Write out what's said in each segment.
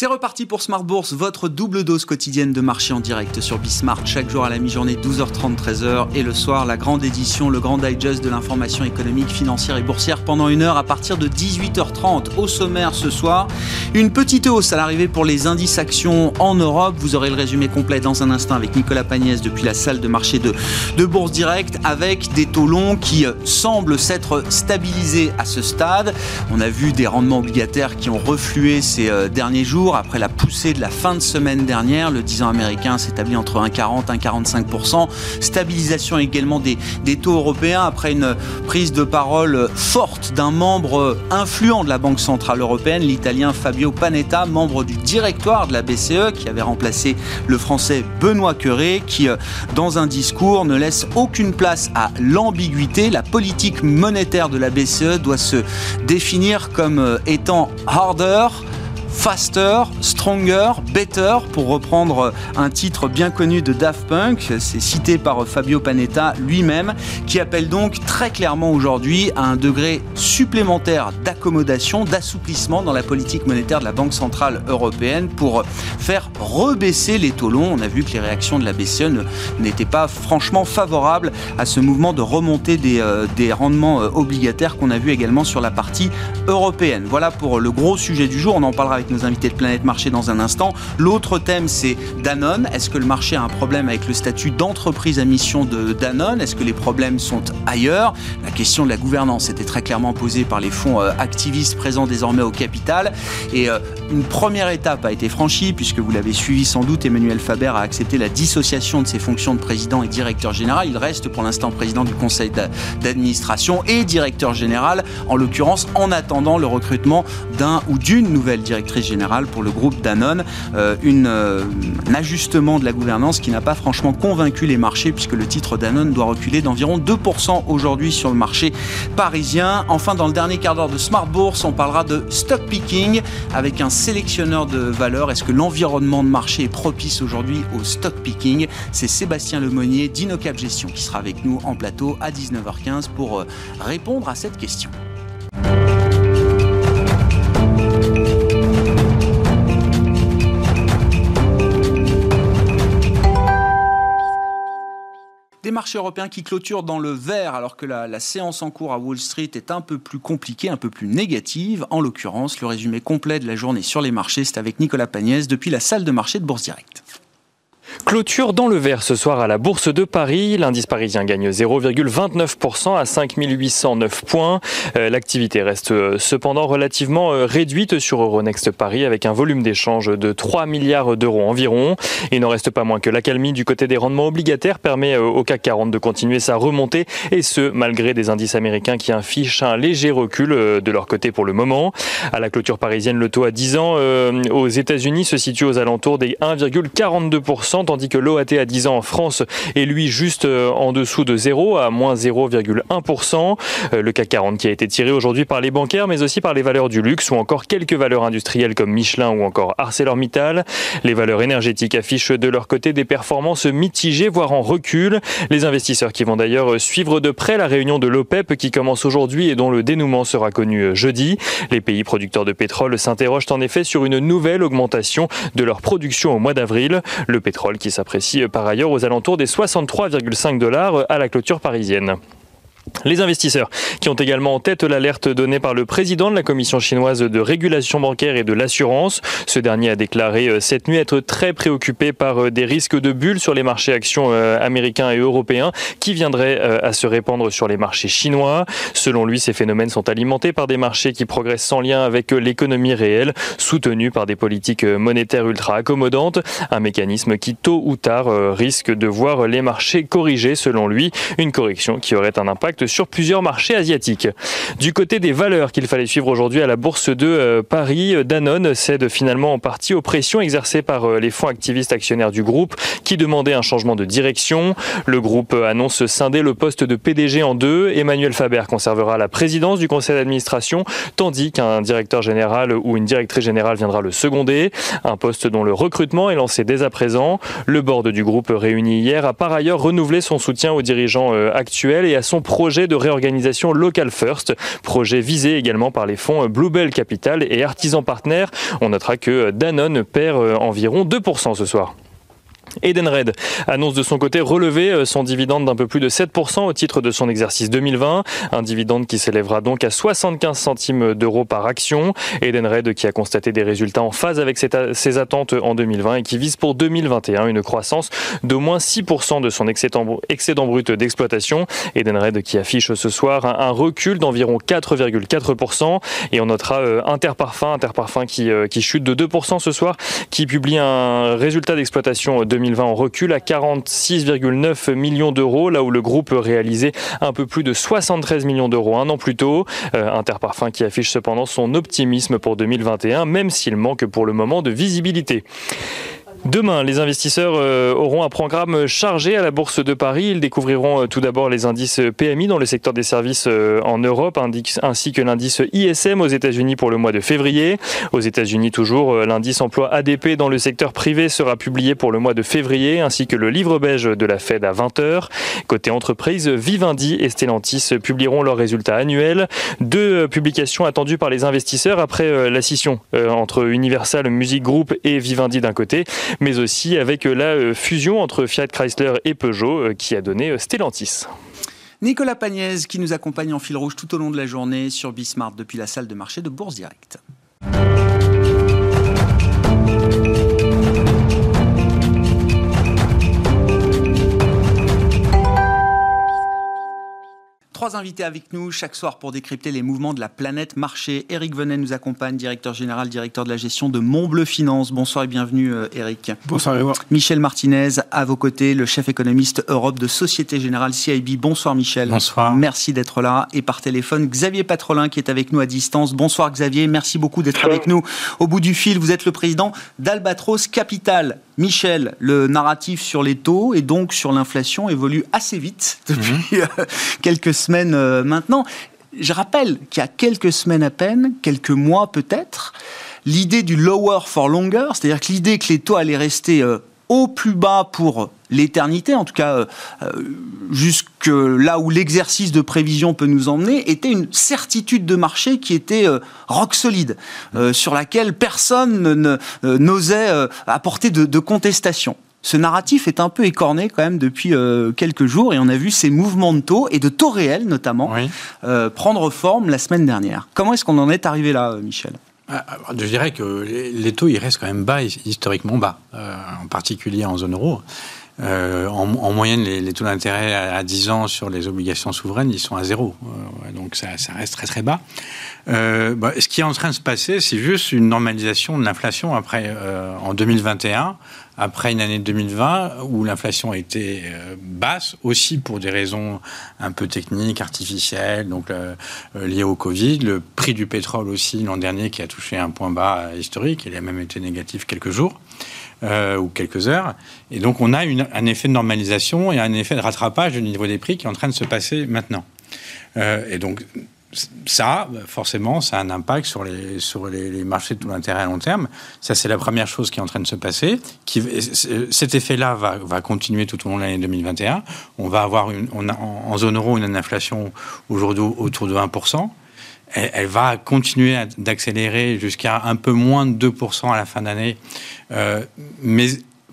C'est reparti pour Smart Bourse, votre double dose quotidienne de marché en direct sur Bismart, chaque jour à la mi-journée 12h30, 13h et le soir la grande édition, le grand digest de l'information économique, financière et boursière pendant une heure à partir de 18h30. Au sommaire ce soir, une petite hausse à l'arrivée pour les indices actions en Europe. Vous aurez le résumé complet dans un instant avec Nicolas Pagnès depuis la salle de marché de, de Bourse Direct avec des taux longs qui euh, semblent s'être stabilisés à ce stade. On a vu des rendements obligataires qui ont reflué ces euh, derniers jours après la poussée de la fin de semaine dernière. Le 10 ans américain s'établit entre 1,40 et 1,45%. Stabilisation également des, des taux européens après une prise de parole forte d'un membre influent de la Banque Centrale Européenne, l'italien Fabio Panetta, membre du directoire de la BCE, qui avait remplacé le français Benoît Curé, qui, euh, dans un discours, ne laisse aucune place à l'ambiguïté. La politique monétaire de la BCE doit se définir comme euh, étant harder, Faster, Stronger, Better, pour reprendre un titre bien connu de Daft Punk. C'est cité par Fabio Panetta lui-même, qui appelle donc très clairement aujourd'hui à un degré supplémentaire d'accommodation, d'assouplissement dans la politique monétaire de la Banque Centrale Européenne pour faire rebaisser les taux longs. On a vu que les réactions de la BCE n'étaient pas franchement favorables à ce mouvement de remontée des, euh, des rendements euh, obligataires qu'on a vu également sur la partie européenne. Voilà pour le gros sujet du jour. On en parlera avec nos invités de Planète Marché dans un instant. L'autre thème, c'est Danone. Est-ce que le marché a un problème avec le statut d'entreprise à mission de Danone? Est-ce que les problèmes sont ailleurs? La question de la gouvernance était très clairement posée par les fonds euh, activistes présents désormais au capital. Et euh, une première étape a été franchie, puisque vous l'avez suivi sans doute, Emmanuel Faber a accepté la dissociation de ses fonctions de président et directeur général. Il reste pour l'instant président du conseil d'administration et directeur général, en l'occurrence en attendant le recrutement d'un ou d'une nouvelle directrice générale pour le groupe Danone. Euh, euh, un ajustement de la gouvernance qui n'a pas franchement convaincu les marchés puisque le titre Danone doit reculer d'environ 2% aujourd'hui sur le marché parisien. Enfin, dans le dernier quart d'heure de Smart Bourse, on parlera de stock picking avec un sélectionneur de valeur. Est-ce que l'environnement de marché est propice aujourd'hui au stock picking? C'est Sébastien Lemonnier d'Inocap Gestion qui sera avec nous en plateau à 19h15 pour euh, répondre à cette question. Des marchés européens qui clôturent dans le vert alors que la, la, séance en cours à Wall Street est un peu plus compliquée, un peu plus négative. En l'occurrence, le résumé complet de la journée sur les marchés, c'est avec Nicolas Pagnès depuis la salle de marché de Bourse Direct. Clôture dans le vert ce soir à la Bourse de Paris. L'indice parisien gagne 0,29% à 5809 points. Euh, l'activité reste euh, cependant relativement euh, réduite sur Euronext Paris avec un volume d'échange de 3 milliards d'euros environ. Il n'en reste pas moins que l'accalmie du côté des rendements obligataires permet au CAC 40 de continuer sa remontée et ce malgré des indices américains qui affichent un léger recul de leur côté pour le moment. À la clôture parisienne, le taux à 10 ans aux États-Unis se situe aux alentours des 1,42% tandis que l'OAT à 10 ans en France est lui juste euh, en dessous de 0, à moins 0,1%. Euh, le CAC 40 qui a été tiré aujourd'hui par les bancaires, mais aussi par les valeurs du luxe ou encore quelques valeurs industrielles comme Michelin ou encore ArcelorMittal. Les valeurs énergétiques affichent de leur côté des performances mitigées, voire en recul. Les investisseurs qui vont d'ailleurs suivre de près la réunion de l'OPEP qui commence aujourd'hui et dont le dénouement sera connu jeudi. Les pays producteurs de pétrole s'interrogent en effet sur une nouvelle augmentation de leur production au mois d'avril. Le pétrole qui s'apprécie par ailleurs aux alentours des 63,5 dollars à la clôture parisienne. Les investisseurs qui ont également en tête l'alerte donnée par le président de la commission chinoise de régulation bancaire et de l'assurance. Ce dernier a déclaré euh, cette nuit être très préoccupé par euh, des risques de bulles sur les marchés actions euh, américains et européens qui viendraient à se répandre sur les marchés chinois. Selon lui, ces phénomènes sont alimentés par des marchés qui progressent sans lien avec l'économie réelle, soutenus par des politiques monétaires ultra accommodantes, un mécanisme qui tôt ou tard risque de voir les marchés corriger selon lui, une correction qui aurait un impact sur plusieurs marchés asiatiques. Du côté des valeurs qu'il fallait suivre aujourd'hui à la bourse de euh, Paris, Danone cède finalement en partie aux pressions exercées par euh, les fonds activistes actionnaires du groupe qui demandaient un changement de direction. Le groupe annonce scinder le poste de PDG en deux. Emmanuel Faber conservera la présidence du conseil d'administration tandis qu'un directeur général ou une directrice générale viendra le seconder. Un poste dont le recrutement est lancé dès à présent. Le board du groupe réuni hier a par ailleurs renouvelé son soutien aux dirigeants euh, actuels et à son pro projet de réorganisation Local First, projet visé également par les fonds Bluebell Capital et Artisan Partners. On notera que Danone perd environ 2% ce soir. Edenred annonce de son côté relever euh, son dividende d'un peu plus de 7% au titre de son exercice 2020, un dividende qui s'élèvera donc à 75 centimes d'euros par action. Edenred qui a constaté des résultats en phase avec ses attentes en 2020 et qui vise pour 2021 une croissance d'au moins 6% de son excédent brut d'exploitation. Edenred qui affiche ce soir un recul d'environ 4,4% et on notera euh, Interparfum, Interparfum qui, euh, chute de 2% ce soir, qui publie un résultat d'exploitation 2020 en recul à 46,9 millions d'euros, là où le groupe réalisait un peu plus de 73 millions d'euros un an plus tôt. Euh, Interparfum qui affiche cependant son optimisme pour 2021, même s'il manque pour le moment de visibilité. Demain, les investisseurs euh, auront un programme chargé à la Bourse de Paris. Ils découvriront euh, tout d'abord les indices PMI dans le secteur des services euh, en Europe, ainsi que l'indice ISM aux États-Unis pour le mois de février. Aux États-Unis, toujours, l'indice emploi ADP dans le secteur privé sera publié pour le mois de février, ainsi que le livre beige de la Fed à 20h. Côté entreprise, Vivendi et Stellantis publieront leurs résultats annuels. Deux publications attendues par les investisseurs après la scission entre Universal Music Group et Vivendi d'un côté mais aussi avec la euh, fusion entre Fiat Chrysler et Peugeot euh, qui a donné euh, Stellantis. Nicolas Pagnès qui nous accompagne en fil rouge tout au long de la journée sur Bismart depuis la salle de marché de Bourse Direct. Trois invités avec nous chaque soir pour décrypter les mouvements de la planète marché. Eric Venet nous accompagne, directeur général, directeur de la gestion de Montbleu Finance. Bonsoir et bienvenue Eric. Euh, Bonsoir Grégoire. Michel Martinez à vos côtés, le chef économiste Europe de Société Générale CIB. Bonsoir Michel. Bonsoir. Merci d'être là. Et par téléphone, Xavier Patrolin qui est avec nous à distance. Bonsoir Xavier, merci beaucoup d'être avec nous. Au bout du fil, vous êtes le président d'Albatros Capital. Michel, le narratif sur les taux et donc sur l'inflation évolue assez vite depuis mhm. euh, quelques semaines euh, maintenant. Je rappelle qu'il y a quelques semaines à peine, quelques mois peut-être, l'idée du lower for longer, c'est-à-dire que l'idée que les taux allaient rester euh, au plus bas pour l'éternité, en tout cas euh, jusque là où l'exercice de prévision peut nous emmener, était une certitude de marché qui était rock solide, sur laquelle personne n'osait apporter de, contestation. Ce narratif est un peu écorné quand même depuis quelques jours et on a vu ces mouvements de taux et de taux réels notamment prendre forme la semaine dernière. Comment est-ce qu'on en est arrivé là, Michel? Ah, je dirais que les taux, ils restent quand même bas, historiquement bas, en particulier en zone euro. Euh, en, moyenne, les, taux d'intérêt à, 10 ans sur les obligations souveraines, ils sont à zéro. Euh, donc ça, reste très très bas. Euh, bah, ce qui est en train de se passer, c'est juste une normalisation de l'inflation après en 2021, après une année 2020 où l'inflation a été basse aussi pour des raisons un peu techniques, artificielles, donc liées au Covid. Le prix du pétrole aussi l'an dernier qui a touché un point bas historique, il a même été négatif quelques jours. Euh, ou quelques heures. Et donc on a un effet de normalisation et un effet de rattrapage du niveau des prix qui est en train de se passer maintenant. Euh, et donc ça, forcément, ça a un impact sur les, sur les, marchés de tout l'intérêt à long terme. Ça, c'est la première chose qui est en train de se passer. Cet effet-là va, va, continuer tout au long de l'année 2021. On va avoir une, on a, en zone euro une inflation aujourd'hui autour de 1% elle, va continuer d'accélérer jusqu'à un peu moins de 2% à la fin d'année, euh, mais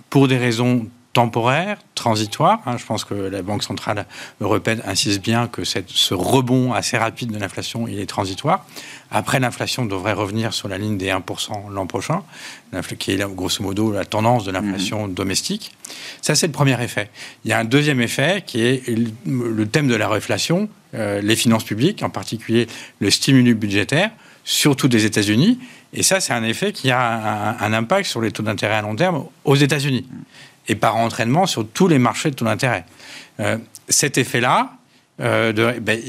pour des raisons temporaires, transitoires. Hein. je pense que la Banque centrale européenne insiste bien que cette, ce rebond assez rapide de l'inflation, il est transitoire. Après, l'inflation devrait revenir sur la ligne des 1% l'an prochain, qui est grosso modo la tendance de l'inflation mmh. domestique. Ça, c'est le premier effet. Il y a un deuxième effet qui est le thème de la réflation, euh, les finances publiques, en particulier le stimulus budgétaire, surtout des États-Unis. Et ça, c'est un effet qui a un, impact sur les taux d'intérêt à long terme aux États-Unis. Et par entraînement sur tous les marchés de taux d'intérêt. Euh, cet effet-là, euh, ben,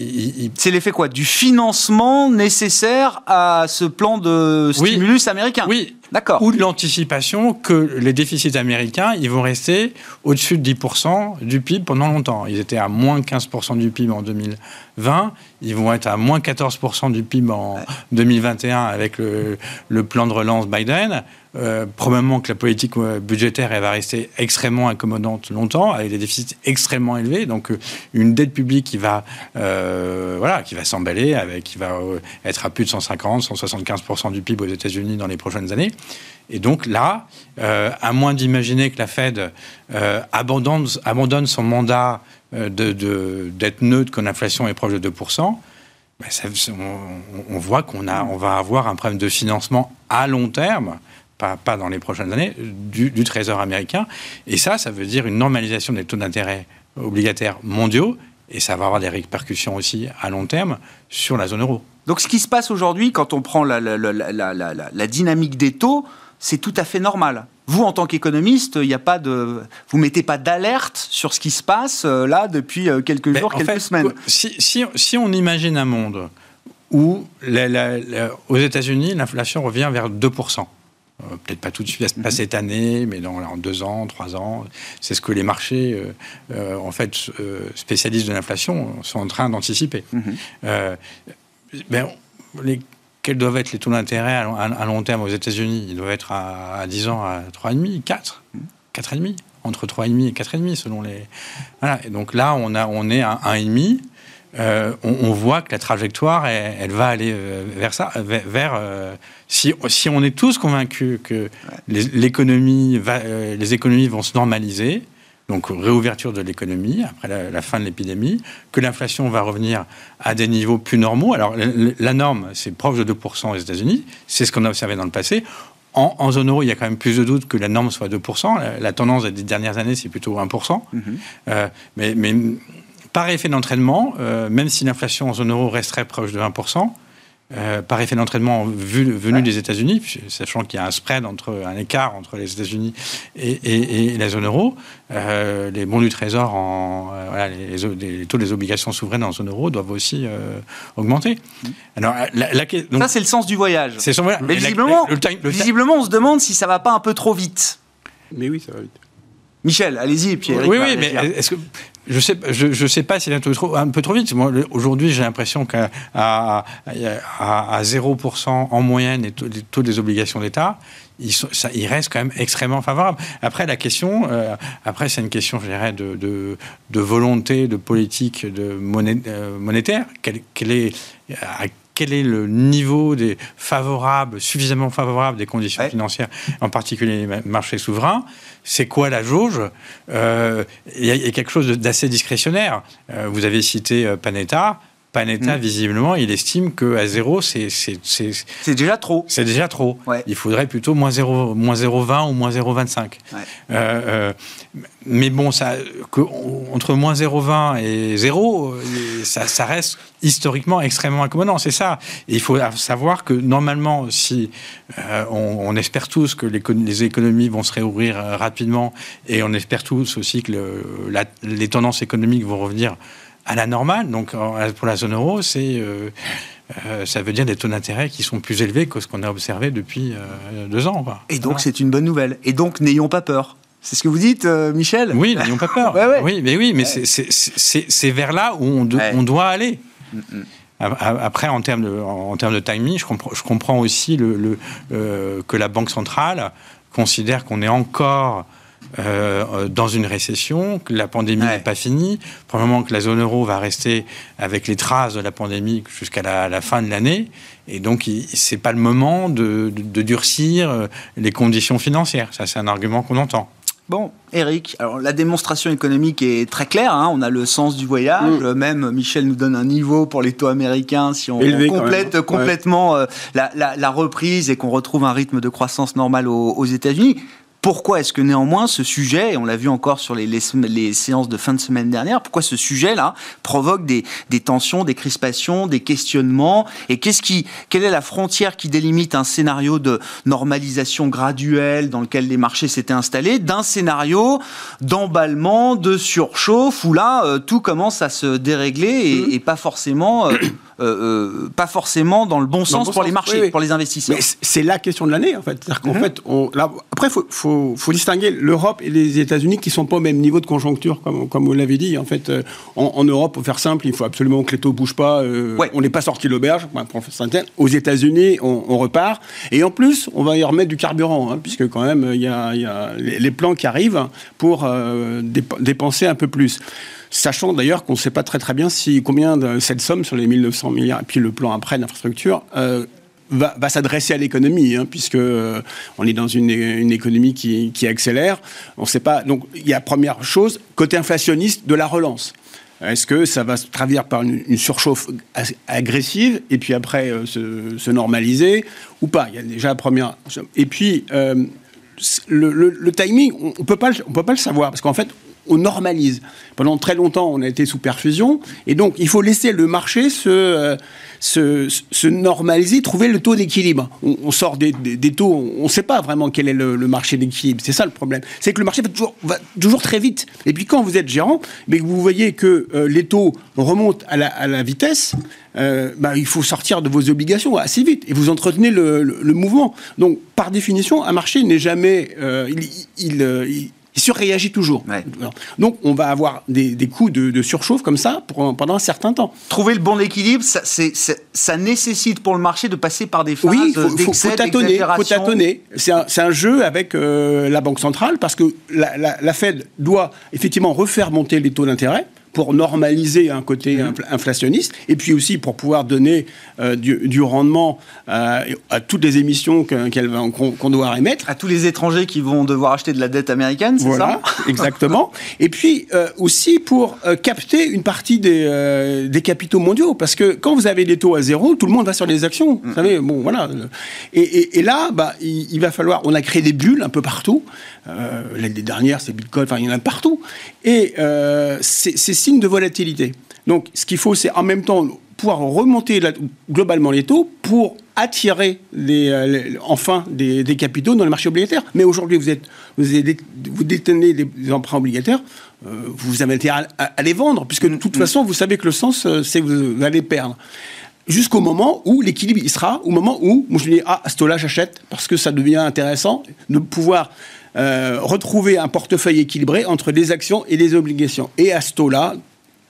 c'est l'effet quoi? Du financement nécessaire à ce plan de stimulus américain? Oui. Ou de l'anticipation que les déficits américains, ils vont rester au-dessus de 10% du PIB pendant longtemps. Ils étaient à moins 15% du PIB en 2020, ils vont être à moins 14% du PIB en 2021 avec le, plan de relance Biden. Euh, probablement que la politique euh, budgétaire elle va rester extrêmement incommodante longtemps, avec des déficits extrêmement élevés, donc euh, une dette publique qui va, s'emballer, qui va être à plus de 150, 175% du PIB aux États-Unis dans les prochaines années. Et donc là, euh, à moins d'imaginer que la Fed euh, abandonne, son mandat euh, de- de- d'être neutre quand l'inflation est proche de 2%, ben, on, voit qu'on on va avoir un problème de financement à long terme, pas, pas dans les prochaines années, du Trésor américain. Et ça, ça veut dire une normalisation des taux d'intérêt obligataires mondiaux, et ça va avoir des répercussions aussi à long terme sur la zone euro. Donc ce qui se passe aujourd'hui, quand on prend la, la- dynamique des taux, c'est tout à fait normal. Vous, en tant qu'économiste, il n'y a pas de, vous mettez pas d'alerte sur ce qui se passe euh, là depuis euh, quelques jours, quelques fait, semaines. Si, si- si on imagine un monde où la- la- la- aux États-Unis, l'inflation revient vers 2%. Euh, Peut-être pas tout de suite, pas cette année, mais dans, en deux ans, trois ans. C'est ce que les marchés, euh, euh, en fait, euh, spécialistes de l'inflation, sont en train d'anticiper. Mhm. Euh, ben, les- quels doivent être les taux d'intérêt à, long- à- à long terme aux États-Unis? Ils doivent être à, à 10 ans à 3,5, 4, 4,5, entre 3,5 et 4,5 selon les. Voilà. Et donc là, on, a, on est à 1,5. Euh, on, on voit que la trajectoire, elle, elle va aller euh, vers ça, vers. vers, euh, si, si on est tous convaincus que les, l'économie va, euh, les économies vont se normaliser, donc réouverture de l'économie après la, la fin de l'épidémie, que l'inflation va revenir à des niveaux plus normaux. Alors la, la norme, c'est proche de 2% aux États-Unis, c'est ce qu'on a observé dans le passé. En, en zone euro, il y a quand même plus de doutes que la norme soit 2%. La, la tendance des dernières années, c'est plutôt 1%. Mhm. Euh, mais, mais par effet d'entraînement, euh, même si l'inflation en zone euro resterait proche de 1%, euh, par effet d'entraînement vu- venu des États-Unis, sachant qu'il y a un spread entre un écart entre les États-Unis et, et- et la zone euro, euh, les bons du Trésor, en, euh, voilà, les, les- les taux des obligations souveraines en zone euro doivent aussi euh, augmenter. Alors, la, la- donc, Ça, c'est le sens du voyage. c'est son- voilà. Mais la- visiblement, le time- le time- visiblement, on se demande si ça va pas un peu trop vite. Mais oui, ça va vite. Michel, allez-y, et puis Eric oui, oui, mais est-ce que je sais, je, je sais pas s'il est un peu trop, un peu trop vite. Aujourd'hui, j'ai l'impression qu'à à, à, à 0% en moyenne les taux, les des obligations d'État, ils, sont, ça, ils restent quand même extrêmement favorables. Après, la question, euh, après, c'est une question, je dirais, de, de, volonté, de politique, de monnaie, euh, monétaire. Quel, quel est, quel est le niveau des favorables, suffisamment favorable des conditions Ouais. financières, en particulier les ma- marchés souverains? C'est quoi la jauge? Euh, Il y, a- il y a quelque chose d'assez discrétionnaire. Euh, vous avez cité euh, Panetta. Panetta, Mm. visiblement, il estime qu'à zéro, c'est déjà trop. c'est déjà trop. Ouais. Il faudrait plutôt moins 0, moins 0,20 ou moins 0,25. Ouais. Euh, euh, mais bon, ça, que, entre moins 0,20 et 0, euh, ça, ça reste historiquement extrêmement incommodant. C'est ça. Et il faut savoir que normalement, si euh, on, on espère tous que les économies vont se réouvrir rapidement, et on espère tous aussi que le- la- les tendances économiques vont revenir à la normale. Donc pour la zone euro, c'est euh, euh, ça veut dire des taux d'intérêt qui sont plus élevés que ce qu'on a observé depuis euh, deux ans. quoi. Et donc, Voilà. c'est une bonne nouvelle. Et donc, n'ayons pas peur. C'est ce que vous dites, Michel? Oui, n'ayons pas peur. Ouais, ouais. Oui, mais oui, mais c'est- vers là où on, de- Ouais. on doit aller. Mm, mm. Après, en termes de, en termes de timing, je comprends, je comprends aussi le, le, que la Banque centrale considère qu'on est encore euh, dans une récession, que la pandémie Ouais. n'est pas finie, probablement que la zone euro va rester avec les traces de la pandémie jusqu'à la, la fin de l'année, et donc c'est pas le moment de, de- de durcir euh, les conditions financières. Ça, c'est un argument qu'on entend. Bon, Eric, alors la démonstration économique est très claire. hein, on a le sens du voyage. Mm. Euh, Même Michel nous donne un niveau pour les taux américains si on, Élevé, complète. Ouais. complètement euh, la, la- la reprise et qu'on retrouve un rythme de croissance normal aux, aux États-Unis. Pourquoi est-ce que néanmoins ce sujet, et on l'a vu encore sur les, les, sem- les séances de fin de semaine dernière, pourquoi ce sujet-là provoque des, des tensions, des crispations, des questionnements Et qu'est-ce qui, quelle est la frontière qui délimite un scénario de normalisation graduelle dans lequel les marchés s'étaient installés d'un scénario d'emballement, de surchauffe où là euh, tout commence à se dérégler et, et pas forcément euh, pas forcément dans le bon sens pour les marchés, pour les investisseurs. Mais c'est la question de l'année, en fait. Qu'en mhm. fait, on, là, après, il faut, faut, distinguer l'Europe et les États-Unis qui ne sont pas au même niveau de conjoncture, comme, comme vous l'avez dit. En fait, en, Europe, pour faire simple, il faut absolument que les taux ne bougent pas. On n'est pas sorti de l'auberge, Aux États-Unis, on, repart. Et en plus, on va y remettre du carburant, hein, puisque quand même, il y a, y a les, plans qui arrivent pour dépenser un peu plus. Sachant d'ailleurs qu'on ne sait pas très très bien si combien de cette somme sur les 1900 milliards et puis le plan après d'infrastructure euh, va, s'adresser à l'économie, hein, puisque euh, on est dans une, économie qui, accélère. On sait pas. Donc il y a première chose côté inflationniste de la relance. Est-ce que ça va se traduire par une, surchauffe agressive et puis après euh, se, normaliser ou pas? Il y a déjà la première. Et puis le, timing, on ne peut pas le savoir parce qu'en fait on normalise. Pendant très longtemps, on a été sous perfusion, et donc il faut laisser le marché se, euh, se, normaliser, trouver le taux d'équilibre. On, sort des, taux, on ne sait pas vraiment quel est le, marché d'équilibre. C'est ça le problème. C'est que le marché va toujours, très vite. Et puis quand vous êtes gérant, mais vous voyez que euh, les taux remontent à la, vitesse, euh, bah, il faut sortir de vos obligations assez vite et vous entretenez le, mouvement. Donc, par définition, un marché n'est jamais. il, il surréagit toujours. Donc on va avoir des, coups de, surchauffe comme ça pendant un certain temps. Trouver le bon équilibre, ça, ça nécessite pour le marché de passer par des phases oui, faut, faut, tâtonner. C'est un, jeu avec euh, la Banque centrale parce que la, Fed doit effectivement refaire monter les taux d'intérêt pour normaliser un côté mmh. inflationniste, et puis aussi pour pouvoir donner euh, du, rendement euh, à toutes les émissions qu'on doit émettre. À tous les étrangers qui vont devoir acheter de la dette américaine, c'est ça? exactement. et puis euh, aussi pour capter une partie des, des, capitaux mondiaux, parce que quand vous avez des taux à zéro, tout le monde va sur les actions. Vous mmh. savez, bon, voilà. Et, là, bah, il, il, va falloir, on a créé des bulles un peu partout. L'année dernière, c'est Bitcoin, enfin, il y en a partout. Et c'est signe de volatilité. Donc, ce qu'il faut, c'est en même temps pouvoir remonter globalement les taux pour attirer les, enfin des, capitaux dans le marché obligataire. Mais aujourd'hui, vous, êtes, vous, vous détenez des, emprunts obligataires, euh, vous avez intérêt à, les vendre, puisque de toute mm-hmm. façon, vous savez que le sens, euh, c'est que vous allez perdre. Jusqu'au moment où l'équilibre il sera, au moment où, moi je dis, ah, à ce taux-là, j'achète, parce que ça devient intéressant de pouvoir euh, retrouver un portefeuille équilibré entre les actions et les obligations. Et à ce taux-là,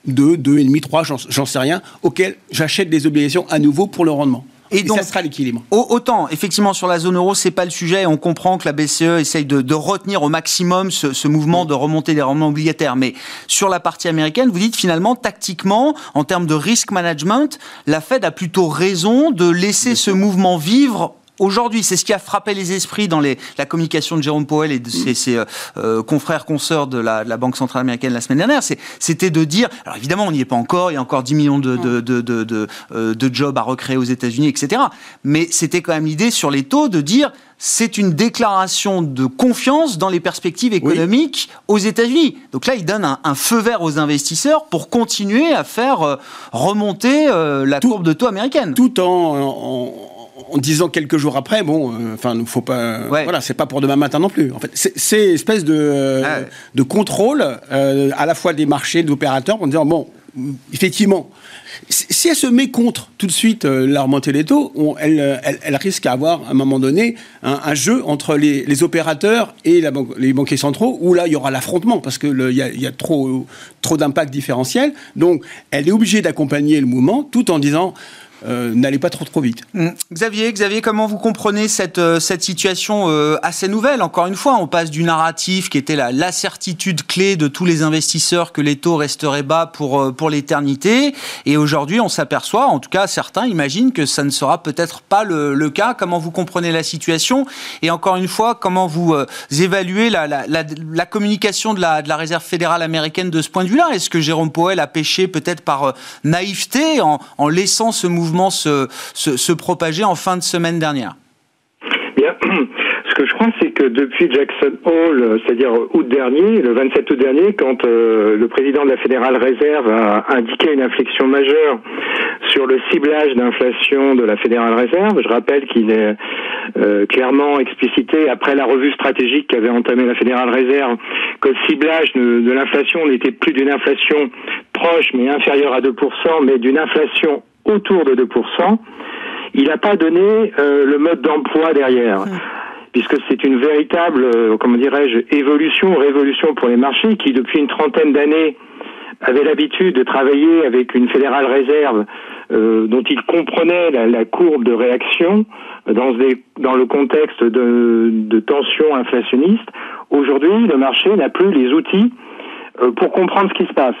2, 2,5, 3, j'en sais rien, auquel j'achète des obligations à nouveau pour le rendement. Et, donc, ça sera l'équilibre. Autant, effectivement, sur la zone euro, c'est pas le sujet. On comprend que la BCE essaye de, retenir au maximum ce, mouvement de remonter des rendements obligataires. Mais sur la partie américaine, vous dites finalement, tactiquement, en termes de risk management, la Fed a plutôt raison de laisser ce mouvement vivre aujourd'hui. C'est ce qui a frappé les esprits dans les, la communication de Jérôme Powell et de ses, euh, euh, confrères, consoeurs de la, Banque Centrale Américaine la semaine dernière. C'était de dire, alors évidemment, on n'y est pas encore, il y a encore 10 millions de, de, de, euh, de jobs à recréer aux États-Unis, etc. Mais c'était quand même l'idée sur les taux de dire, c'est une déclaration de confiance dans les perspectives économiques aux États-Unis. Donc là, il donne un, feu vert aux investisseurs pour continuer à faire remonter la courbe de taux américaine. Tout en en disant quelques jours après, bon, euh, enfin, ne faut pas. Voilà, c'est pas pour demain matin non plus. En fait, c'est espèce de, ah de contrôle euh, à la fois des marchés, des opérateurs, en disant bon, effectivement, si elle se met contre tout de suite euh, la remontée des taux, elle, elle, risque d'avoir à un moment donné un, jeu entre les, opérateurs et la les banquiers centraux, où là il y aura l'affrontement parce qu'il y a, y a trop, trop d'impact différentiel. Donc elle est obligée d'accompagner le mouvement tout en disant euh, n'allez pas trop trop vite. Mm. Xavier, Xavier, comment vous comprenez cette, euh, cette situation euh, assez nouvelle Encore une fois, on passe du narratif qui était la, la certitude clé de tous les investisseurs que les taux resteraient bas pour, pour l'éternité, et aujourd'hui on s'aperçoit, en tout cas certains imaginent que ça ne sera peut-être pas le, le, cas. Comment vous comprenez la situation? Et encore une fois, comment vous évaluez la, la, communication de la, de la Réserve fédérale américaine de ce point de vue-là? Est-ce que Jérôme Powell a péché peut-être par naïveté en, en laissant ce mouvement se, propager en fin de semaine dernière Bien. Ce que je crois, c'est que depuis Jackson Hole, c'est-à-dire août dernier, le 27 août dernier, quand euh, le président de la Fédérale Réserve a indiqué une inflexion majeure sur le ciblage d'inflation de la Fédérale Réserve, je rappelle qu'il est euh, clairement explicité après la revue stratégique qu'avait entamée la Fédérale Réserve que le ciblage de, de l'inflation n'était plus d'une inflation proche mais inférieure à 2%, mais d'une inflation autour de 2%, il n'a pas donné euh, le mode d'emploi derrière. Puisque c'est une véritable, euh, comment dirais-je, évolution, révolution pour les marchés qui, depuis une trentaine d'années, avaient l'habitude de travailler avec une fédérale réserve euh, dont ils comprenaient la, courbe de réaction dans, dans le contexte de, de tensions inflationnistes. Aujourd'hui, le marché n'a plus les outils pour comprendre ce qui se passe.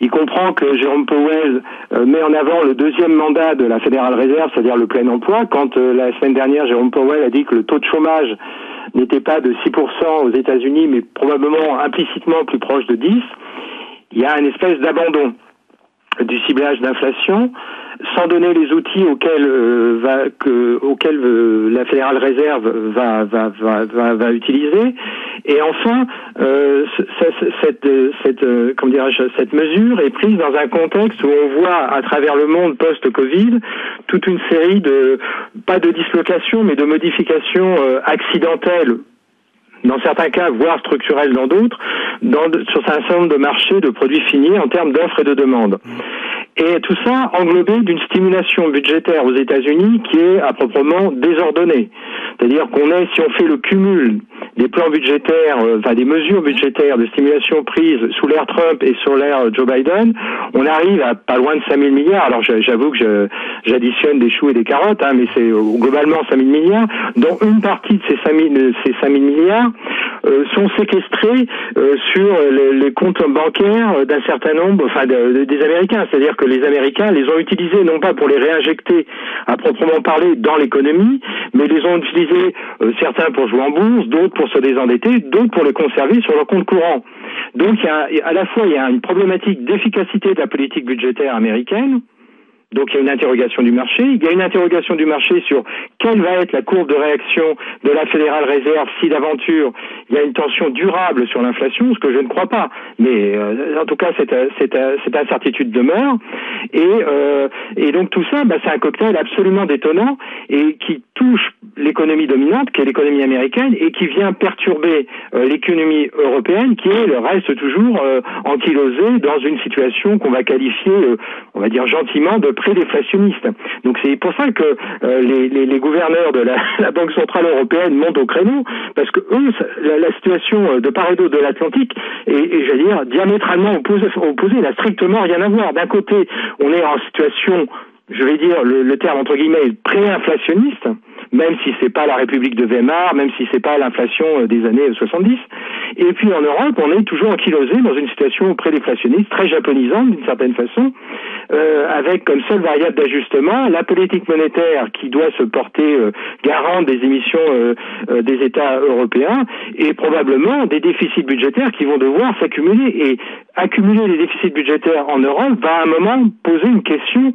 Il comprend que Jérôme Powell euh, met en avant le deuxième mandat de la Fédérale Réserve, c'est-à-dire le plein emploi. Quand euh, la semaine dernière, Jérôme Powell a dit que le taux de chômage n'était pas de 6% aux États-Unis, mais probablement implicitement plus proche de 10, il y a une espèce d'abandon du ciblage d'inflation sans donner les outils auxquels euh, va que auxquels euh, la fédérale réserve va va va va, va utiliser. Et enfin euh, cette cette comment dirais-je cette mesure est prise dans un contexte où on voit à travers le monde post-Covid toute une série de pas de dislocations mais de modifications accidentelles dans certains cas, voire structurelles dans d'autres, sur un certain nombre de marchés de produits finis en termes d'offres et de demandes. Et tout ça englobé d'une stimulation budgétaire aux États-Unis qui est à proprement désordonnée. C'est-à-dire qu'on est, si on fait le cumul des plans budgétaires, euh, enfin des mesures budgétaires de stimulation prises sous l'ère Trump et sous l'ère Joe Biden, on arrive à pas loin de 5 000 milliards. Alors j'avoue que j'additionne des choux et des carottes, hein, mais c'est euh, globalement 5 000 milliards, dont une partie de ces 5 000, ces 5 000 milliards euh, sont séquestrés euh, sur les, comptes bancaires d'un certain nombre, enfin des Américains. C'est-à-dire que les Américains les ont utilisés non pas pour les réinjecter à proprement parler dans l'économie, mais les ont utilisés euh, certains pour jouer en bourse, d'autres pour se désendetter, d'autres pour les conserver sur leur compte courant. Donc il y a, à la fois il y a une problématique d'efficacité de la politique budgétaire américaine, donc il y a une interrogation du marché. Il y a une interrogation du marché sur quelle va être la courbe de réaction de la Fédérale Réserve si d'aventure il y a une tension durable sur l'inflation, ce que je ne crois pas. Mais euh, en tout cas, cette, cette, cette incertitude demeure. Et, euh, et donc tout ça, bah, c'est un cocktail absolument détonnant et qui touche l'économie dominante, qui est l'économie américaine, et qui vient perturber euh, l'économie européenne, qui est le reste toujours euh, ankylosée dans une situation qu'on va qualifier, on va dire gentiment, de pré-déflationniste. Donc c'est pour ça que les, les, les, gouverneurs de la, la, Banque centrale européenne montent au créneau, parce que eux, la, la situation de part et d'autre de l'Atlantique est, est j'allais dire, diamétralement opposée, opposée, n'a strictement rien à voir. D'un côté, on est en situation je vais dire le, le terme entre guillemets pré-inflationniste, même si c'est pas la République de Weimar, même si c'est pas l'inflation euh, des années 70. Et puis en Europe, on est toujours ankylosé dans une situation pré-déflationniste, très japonisante d'une certaine façon, euh, avec comme seule variable d'ajustement la politique monétaire qui doit se porter euh, garante des émissions euh, euh, des États européens et probablement des déficits budgétaires qui vont devoir s'accumuler. Et accumuler les déficits budgétaires en Europe va à un moment poser une question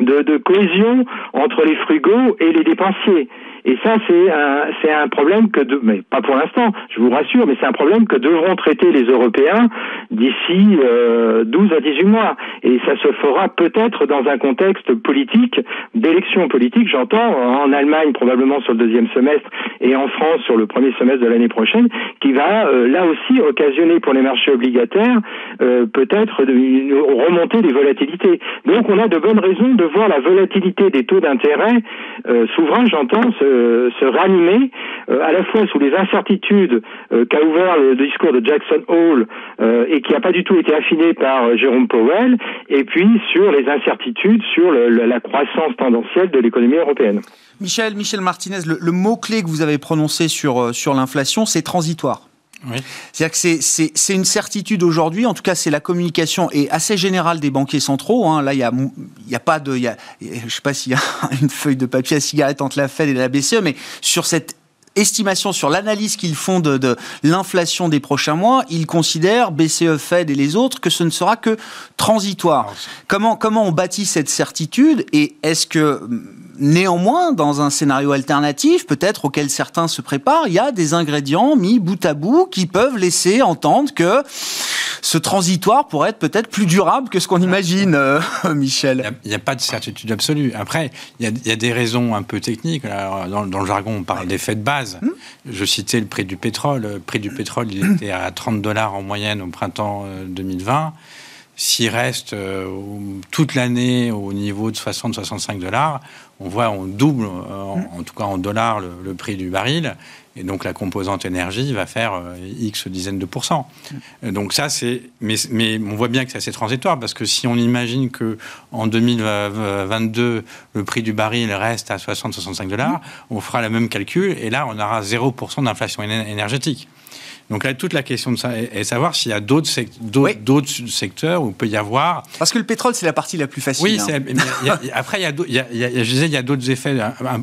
de, cohésion entre les frugaux et les dépensiers. Et ça, c'est un, c'est un problème que, de, mais pas pour l'instant, je vous rassure, mais c'est un problème que devront traiter les Européens d'ici euh, 12 à 18 mois. Et ça se fera peut-être dans un contexte politique, d'élection politique, j'entends, en Allemagne probablement sur le deuxième semestre et en France sur le premier semestre de l'année prochaine, qui va euh, là aussi occasionner pour les marchés obligataires euh, peut-être une remontée des volatilités. Donc on a de bonnes raisons de voir la volatilité des taux d'intérêt euh, souverains, j'entends, euh, se ranimer euh, à la fois sous les incertitudes euh, qu'a ouvert le discours de Jackson Hole et qui n'a pas du tout été affiné par Jérôme Powell, et puis sur les incertitudes sur la croissance tendancielle de l'économie européenne. Michel, Michel Martinez, le, mot-clé que vous avez prononcé sur l'inflation, c'est transitoire. Oui. C'est-à-dire que c'est une certitude aujourd'hui, en tout cas c'est la communication est assez générale des banquiers centraux. Hein. Là, il y a, y a pas de, y a, je sais pas s'il y a une feuille de papier à cigarette entre la Fed et la BCE, mais sur cette estimation sur l'analyse qu'ils font de, de l'inflation des prochains mois, ils considèrent, BCE, Fed et les autres, que ce ne sera que transitoire. Comment, comment on bâtit cette certitude et est-ce que Néanmoins, dans un scénario alternatif, peut-être auquel certains se préparent, il y a des ingrédients mis bout à bout qui peuvent laisser entendre que ce transitoire pourrait être peut-être plus durable que ce qu'on imagine, euh, Michel. Il n'y a, pas de certitude absolue. Après, il y a, des raisons un peu techniques. dans, le jargon, on parle d'effet de base. Hmm. Je citais le prix du pétrole. Le prix du pétrole, il était à 30 dollars en moyenne au printemps 2020. Euh, s'il reste euh, toute l'année au niveau de 60-65 dollars, on voit on double, en, tout cas en dollars, le, prix du baril. Et donc la composante énergie va faire X dizaines de pourcents. Donc ça, c'est. Mais, mais, on voit bien que c'est assez transitoire parce que si on imagine que en 2022, le prix du baril reste à 60-65 dollars, on fera le même calcul et là, on aura 0% d'inflation énergétique. Donc là, toute la question de ça est, savoir s'il y a d'autres secteurs où il peut y avoir. Parce que le pétrole, c'est la partie la plus facile. Oui, hein. après, il y a, je disais, il y a d'autres effets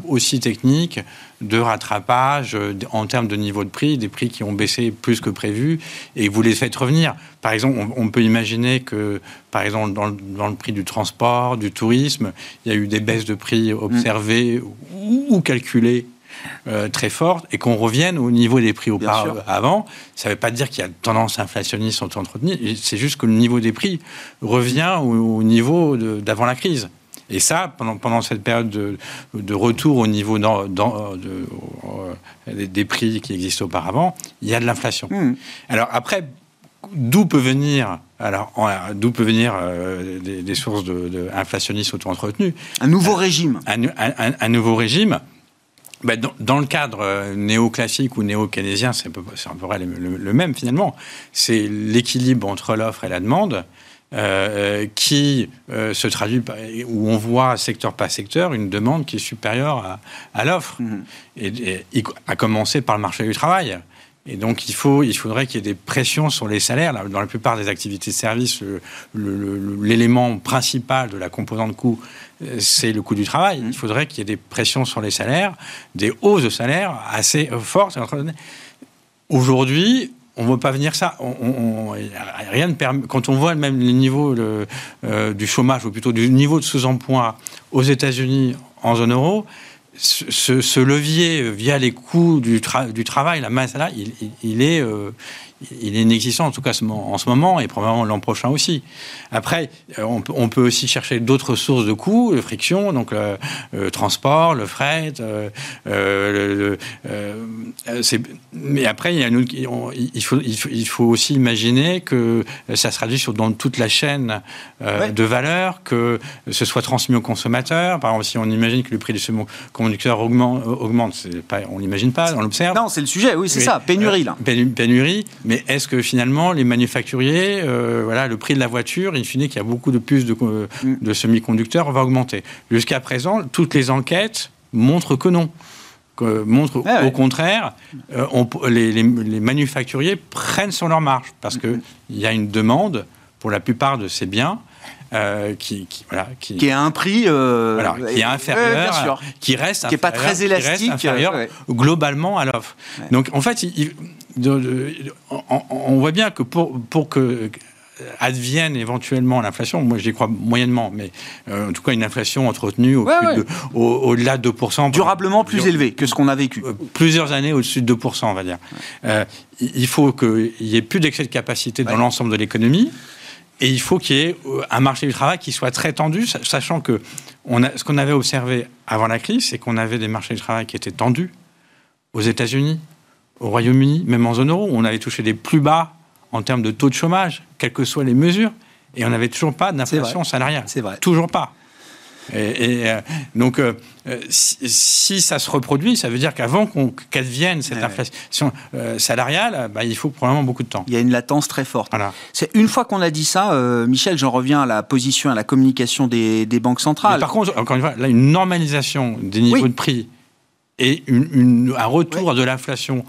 aussi techniques de rattrapage euh, en termes de niveau de prix, des prix qui ont baissé plus que prévu et vous les faites revenir. Par exemple, on, peut imaginer que, par exemple, dans le, prix du transport, du tourisme, il y a eu des baisses de prix observées ou calculées euh, très forte et qu'on revienne au niveau des prix auparavant. Ça ne veut pas dire qu'il y a une tendance inflationniste entretenue, c'est juste que le niveau des prix revient au, niveau d'avant la crise. Et ça, pendant, pendant cette période de, de retour au niveau dans, dans, de, euh, des prix qui existaient auparavant, il y a de l'inflation. Hmm. Alors après, d'où peut venir alors, d'où peut venir euh, des, sources de, de inflationnistes auto-entretenues? Un nouveau régime. Un, un, un, nouveau régime bah, dans, le cadre euh, néoclassique ou néo-keynésien, c'est à peu, près le, même finalement. C'est l'équilibre entre l'offre et la demande euh, qui euh, se traduit par, où on voit secteur par secteur une demande qui est supérieure à, l'offre, mmh. et, à commencer par le marché du travail. Et donc, il, faut, il faudrait qu'il y ait des pressions sur les salaires. Dans la plupart des activités de service, l'élément principal de la composante coût, c'est le coût du travail. Il faudrait qu'il y ait des pressions sur les salaires, des hausses de salaires assez fortes. Aujourd'hui, on ne veut pas venir ça. On, rien ne permet, quand on voit même les niveaux euh, du chômage, ou plutôt du niveau de sous-emploi aux États-Unis en zone euro, ce, levier via les coûts du, du travail, la masse là, il, il est, euh, il est inexistant en tout cas en ce moment et probablement l'an prochain aussi. Après, euh, on, peut aussi chercher d'autres sources de coûts, de friction, donc le, transport, le fret. Euh, euh, mais après, il, il, faut, il, faut, aussi imaginer que ça se traduit sur, dans toute la chaîne de valeur, que ce soit transmis au consommateur. Par exemple, si on imagine que le prix du conducteur augmente, augmente pas, on l'imagine pas, on l'observe. Non, c'est le sujet, oui, c'est ça, pénurie là. Pénurie, mais est-ce que finalement, les manufacturiers, euh, voilà, le prix de la voiture, in fine, qu'il y a beaucoup de plus de, mm. de semi-conducteurs, va augmenter Jusqu'à présent, toutes les enquêtes montrent que non. Que, montrent ah au contraire, euh, les, les, manufacturiers prennent sur leur marge parce qu'il mm. il y a une demande pour la plupart de ces biens euh, qui, qui, voilà, qui, qui, est à un prix euh, qui est inférieur, qui reste qui est pas très élastique, inférieur globalement à l'offre. Donc en fait, il, on, voit bien que pour, pour que advienne éventuellement l'inflation, moi j'y crois moyennement, mais euh, en tout cas une inflation entretenue au-delà de, 2%. Durablement plus élevée que ce qu'on a vécu. Euh, plusieurs années au-dessus de 2%, on va dire. Euh, il faut qu'il n'y ait plus d'excès de capacité dans l'ensemble de l'économie. Et il faut qu'il y ait un marché du travail qui soit très tendu, sachant que on a, ce qu'on avait observé avant la crise, c'est qu'on avait des marchés du travail qui étaient tendus aux États-Unis, au Royaume-Uni, même en zone euro, on avait touché des plus bas en termes de taux de chômage, quelles que soient les mesures, et on n'avait toujours pas d'inflation salariale. C'est vrai. Toujours pas. Et, euh, donc, euh, si, ça se reproduit, ça veut dire qu'avant qu'advienne cette inflation euh, salariale, bah, il faut probablement beaucoup de temps. Il y a une latence très forte. C'est une fois qu'on a dit ça, Michel, j'en reviens à la position, à la communication des, banques centrales. par contre, encore une fois, là, une normalisation des niveaux de prix et un retour de l'inflation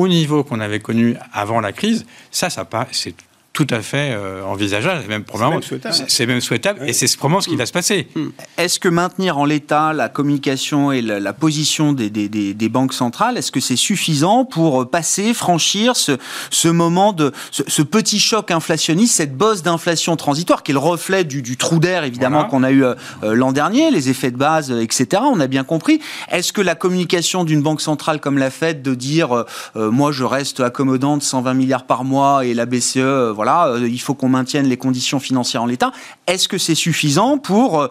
au niveau qu'on avait connu avant la crise, ça, ça c'est tout à fait euh, envisageable, c'est même probablement c'est même souhaitable, et c'est probablement ce qui va se passer. Hmm. Est-ce que maintenir en l'état la communication et la, position des, des, des, banques centrales, est-ce que c'est suffisant pour passer, franchir ce, ce moment de ce, petit choc inflationniste, cette bosse d'inflation transitoire qui est le reflet du, du trou d'air évidemment qu'on a eu euh, euh, l'an dernier, les effets de base, etc. On a bien compris. Est-ce que la communication d'une banque centrale comme la Fed de dire moi je reste accommodante 120 milliards par mois et la BCE voilà euh, il faut qu'on maintienne les conditions financières en l'état. Est-ce que c'est suffisant pour euh,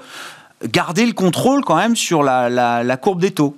garder le contrôle quand même sur la, courbe des taux?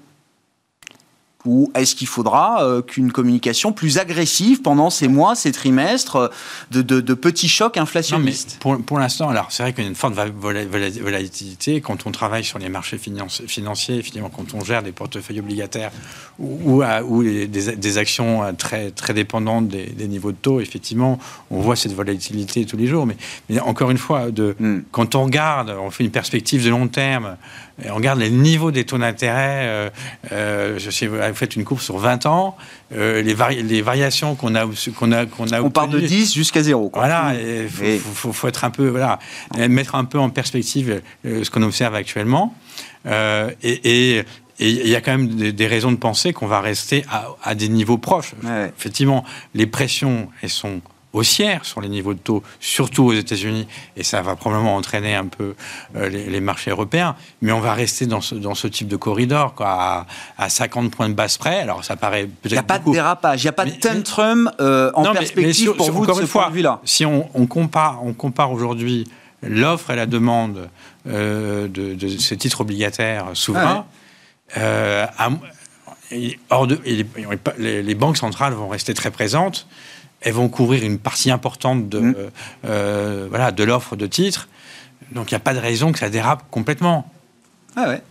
Ou est-ce qu'il faudra euh, qu'une communication plus agressive pendant ces mois, ces trimestres de, de, petits chocs inflationnistes? Pour, pour l'instant, alors c'est vrai qu'il y a une forte volatilité quand on travaille sur les marchés financiers, finalement, quand on gère des portefeuilles obligataires ou, ou, des, actions très, très dépendantes des, niveaux de taux, effectivement, on voit cette volatilité tous les jours. Mais, mais encore une fois, de, hmm. quand on regarde, on fait une perspective de long terme, et on regarde les niveaux des taux d'intérêt, euh, euh, je sais, vous faites une courbe sur 20 ans, euh, les, les, variations qu'on a, qu'on a, qu'on a On part de 10 jusqu'à 0. Voilà, il faut, faut, être un peu, voilà, mettre un peu en perspective ce qu'on observe actuellement. et, il y a quand même des, raisons de penser qu'on va rester à, des niveaux proches. Effectivement, les pressions, elles sont haussière sur les niveaux de taux, surtout aux États-Unis, et ça va probablement entraîner un peu euh, les, marchés européens. Mais on va rester dans ce, dans ce type de corridor, quoi, à, 50 points de base près. Alors ça paraît peut-être. Il n'y a pas de dérapage, il n'y a pas de tantrum euh, en perspective pour vous de ce point de vue-là. Si on, compare, on compare aujourd'hui l'offre et la demande euh, de, ces titres obligataires souverains, hors de, les, les banques centrales vont rester très présentes elles vont couvrir une partie importante de, mm. euh, voilà, de l'offre de titres. Donc il n'y a pas de raison que ça dérape complètement. Ah ouais.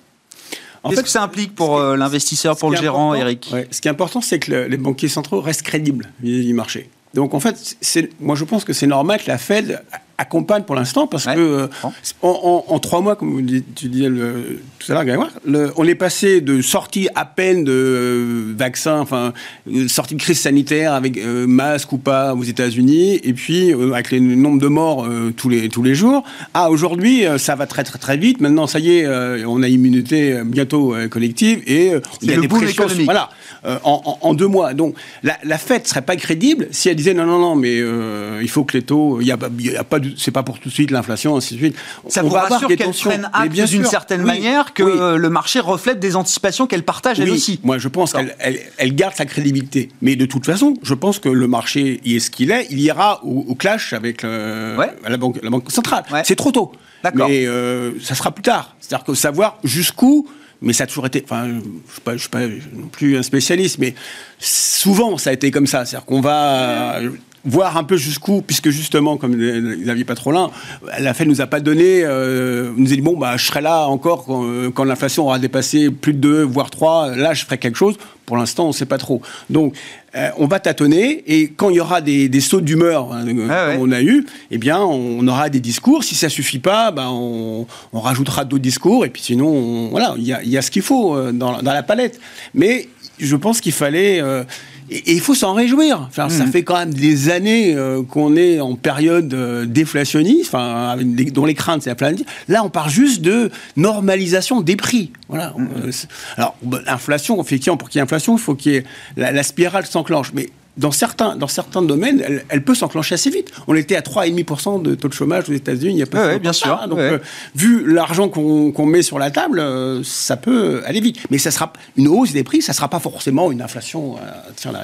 Qu'est-ce que ça implique pour euh, l'investisseur, pour le gérant, Eric Ce qui est important, c'est que les banquiers centraux restent crédibles vis-à-vis du marché. Donc en fait, moi je pense que c'est normal que la Fed accompagne pour l'instant parce que euh, en, trois mois, comme tu disais le, tout à l'heure, on est passé de sortie à peine de euh, vaccins, enfin sortie de crise sanitaire avec euh, masque ou pas aux États-Unis, et puis avec le nombre de morts tous les tous les jours, à aujourd'hui ça va très très très vite. Maintenant ça y est, on a immunité bientôt collective et il y a des pressions. Voilà, en, deux mois. Donc la, la Fed serait pas crédible si elle disait non non non mais il faut que les taux, il y a, y a pas de c'est pas pour tout de suite l'inflation, ainsi de suite. Ça on vous rassure acte d'une certaine manière que le marché reflète des anticipations qu'elle partage elle aussi. Moi, je pense qu'elle elle, garde sa crédibilité. Mais de toute façon, je pense que le marché est ce qu'il est. Il ira au, clash avec la, banque, la banque centrale. C'est trop tôt. Mais euh, ça sera plus tard. C'est-à-dire que savoir jusqu'où mais ça a toujours été. Enfin, je ne suis, pas non plus un spécialiste, mais souvent ça a été comme ça. C'est-à-dire qu'on va voir un peu jusqu'où, puisque justement, comme Xavier Patrolin, la Fed nous a pas donné, euh, nous a dit bon bah je serai là encore quand, euh, quand l'inflation aura dépassé plus de 2 voire 3, là je ferai quelque chose. Pour l'instant, on ne sait pas trop. Donc, euh, on va tâtonner et quand il y aura des, des sauts d'humeur hein, ah on a eu, eh bien, on aura des discours. Si ça suffit pas, ben, on, on rajoutera d'autres discours et puis sinon, voilà, il y a, y a, ce qu'il faut dans, dans, la palette. Mais je pense qu'il fallait et, il faut s'en réjouir. Enfin, Ça mm. fait quand même des années euh, qu'on est en période euh, déflationniste, enfin, dont les craintes, c'est la planète. Là, on part juste de normalisation des prix. Voilà. Mm. Euh, alors, l'inflation, effectivement, pour qu'il y ait inflation, il faut qu'il y ait la, la spirale s'enclenche. Mais dans certains, dans certains domaines, elle, peut s'enclencher assez vite. On était à 3,5% de taux de chômage aux États-Unis il y a pas ouais, bien sûr. donc, euh, vu l'argent qu'on met sur la table, euh, ça peut aller vite. Mais ça sera une hausse des prix, ça ne sera pas forcément une inflation à la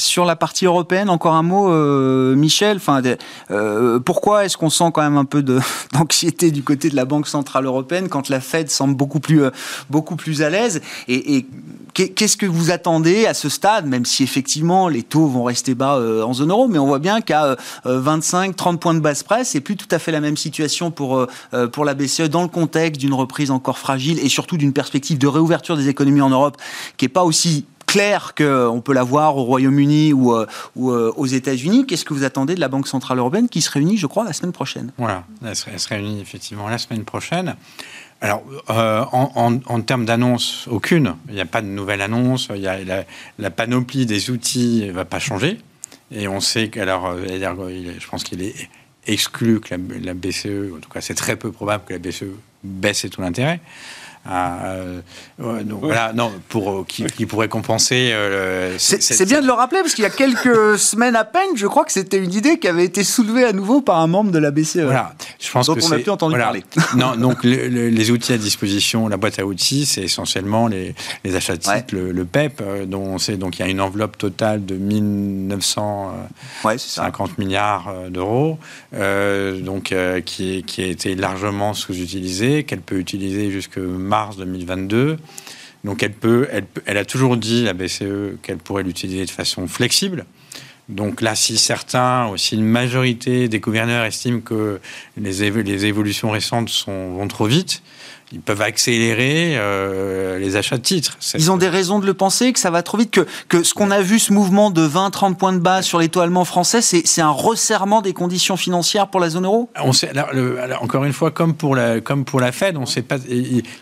sur la partie européenne, encore un mot, euh, Michel. Enfin, euh, pourquoi est-ce qu'on sent quand même un peu d'anxiété du côté de la Banque centrale européenne quand la Fed semble beaucoup plus, euh, beaucoup plus à l'aise Et, qu'est-ce que vous attendez à ce stade, même si effectivement les taux vont rester bas en zone euro, mais on voit bien qu'à 25-30 points de base presse, c'est plus tout à fait la même situation pour pour la BCE dans le contexte d'une reprise encore fragile et surtout d'une perspective de réouverture des économies en Europe qui est pas aussi clair qu'on peut l'avoir au Royaume-Uni ou, euh, euh, aux États-Unis. Qu'est-ce que vous attendez de la Banque Centrale Européenne qui se réunit, je crois, la semaine prochaine? Voilà, elle se, réunit effectivement la semaine prochaine. Alors, euh, en, termes d'annonce, aucune. Il n'y a pas de nouvelle annonce. Il y a la, panoplie des outils ne va pas changer. Et on sait qu'alors, je pense qu'il est exclu que la, la, BCE, en tout cas c'est très peu probable que la BCE baisse ses taux d'intérêt. Euh, donc, voilà, non, pour euh, qui, pourrait compenser. Euh, c'est bien de le rappeler parce qu'il y a quelques semaines à peine, je crois que c'était une idée qui avait été soulevée à nouveau par un membre de la BCE. Voilà, je pense dont on n'a plus entendu parler. non, donc les outils à disposition, la boîte à outils, c'est essentiellement les, les, achats de titres, le, PEP, dont on sait donc il y a une enveloppe totale de 1950 milliards d'euros, donc qui, qui a été largement sous-utilisée, qu'elle peut utiliser jusque mars 2022. Donc elle peut, elle, elle a toujours dit la BCE qu'elle pourrait l'utiliser de façon flexible. Donc là, si certains, aussi une majorité des gouverneurs estiment que les, les évolutions récentes sont, vont trop vite, ils peuvent accélérer euh, les achats de titres. Ils ont des raisons de le penser, que ça va trop vite, que, que ce qu'on a vu, ce mouvement de 20-30 points de base sur les taux allemands français, c'est un resserrement des conditions financières pour la zone euro? On sait, Encore une fois, comme pour la, comme pour la Fed, on sait pas.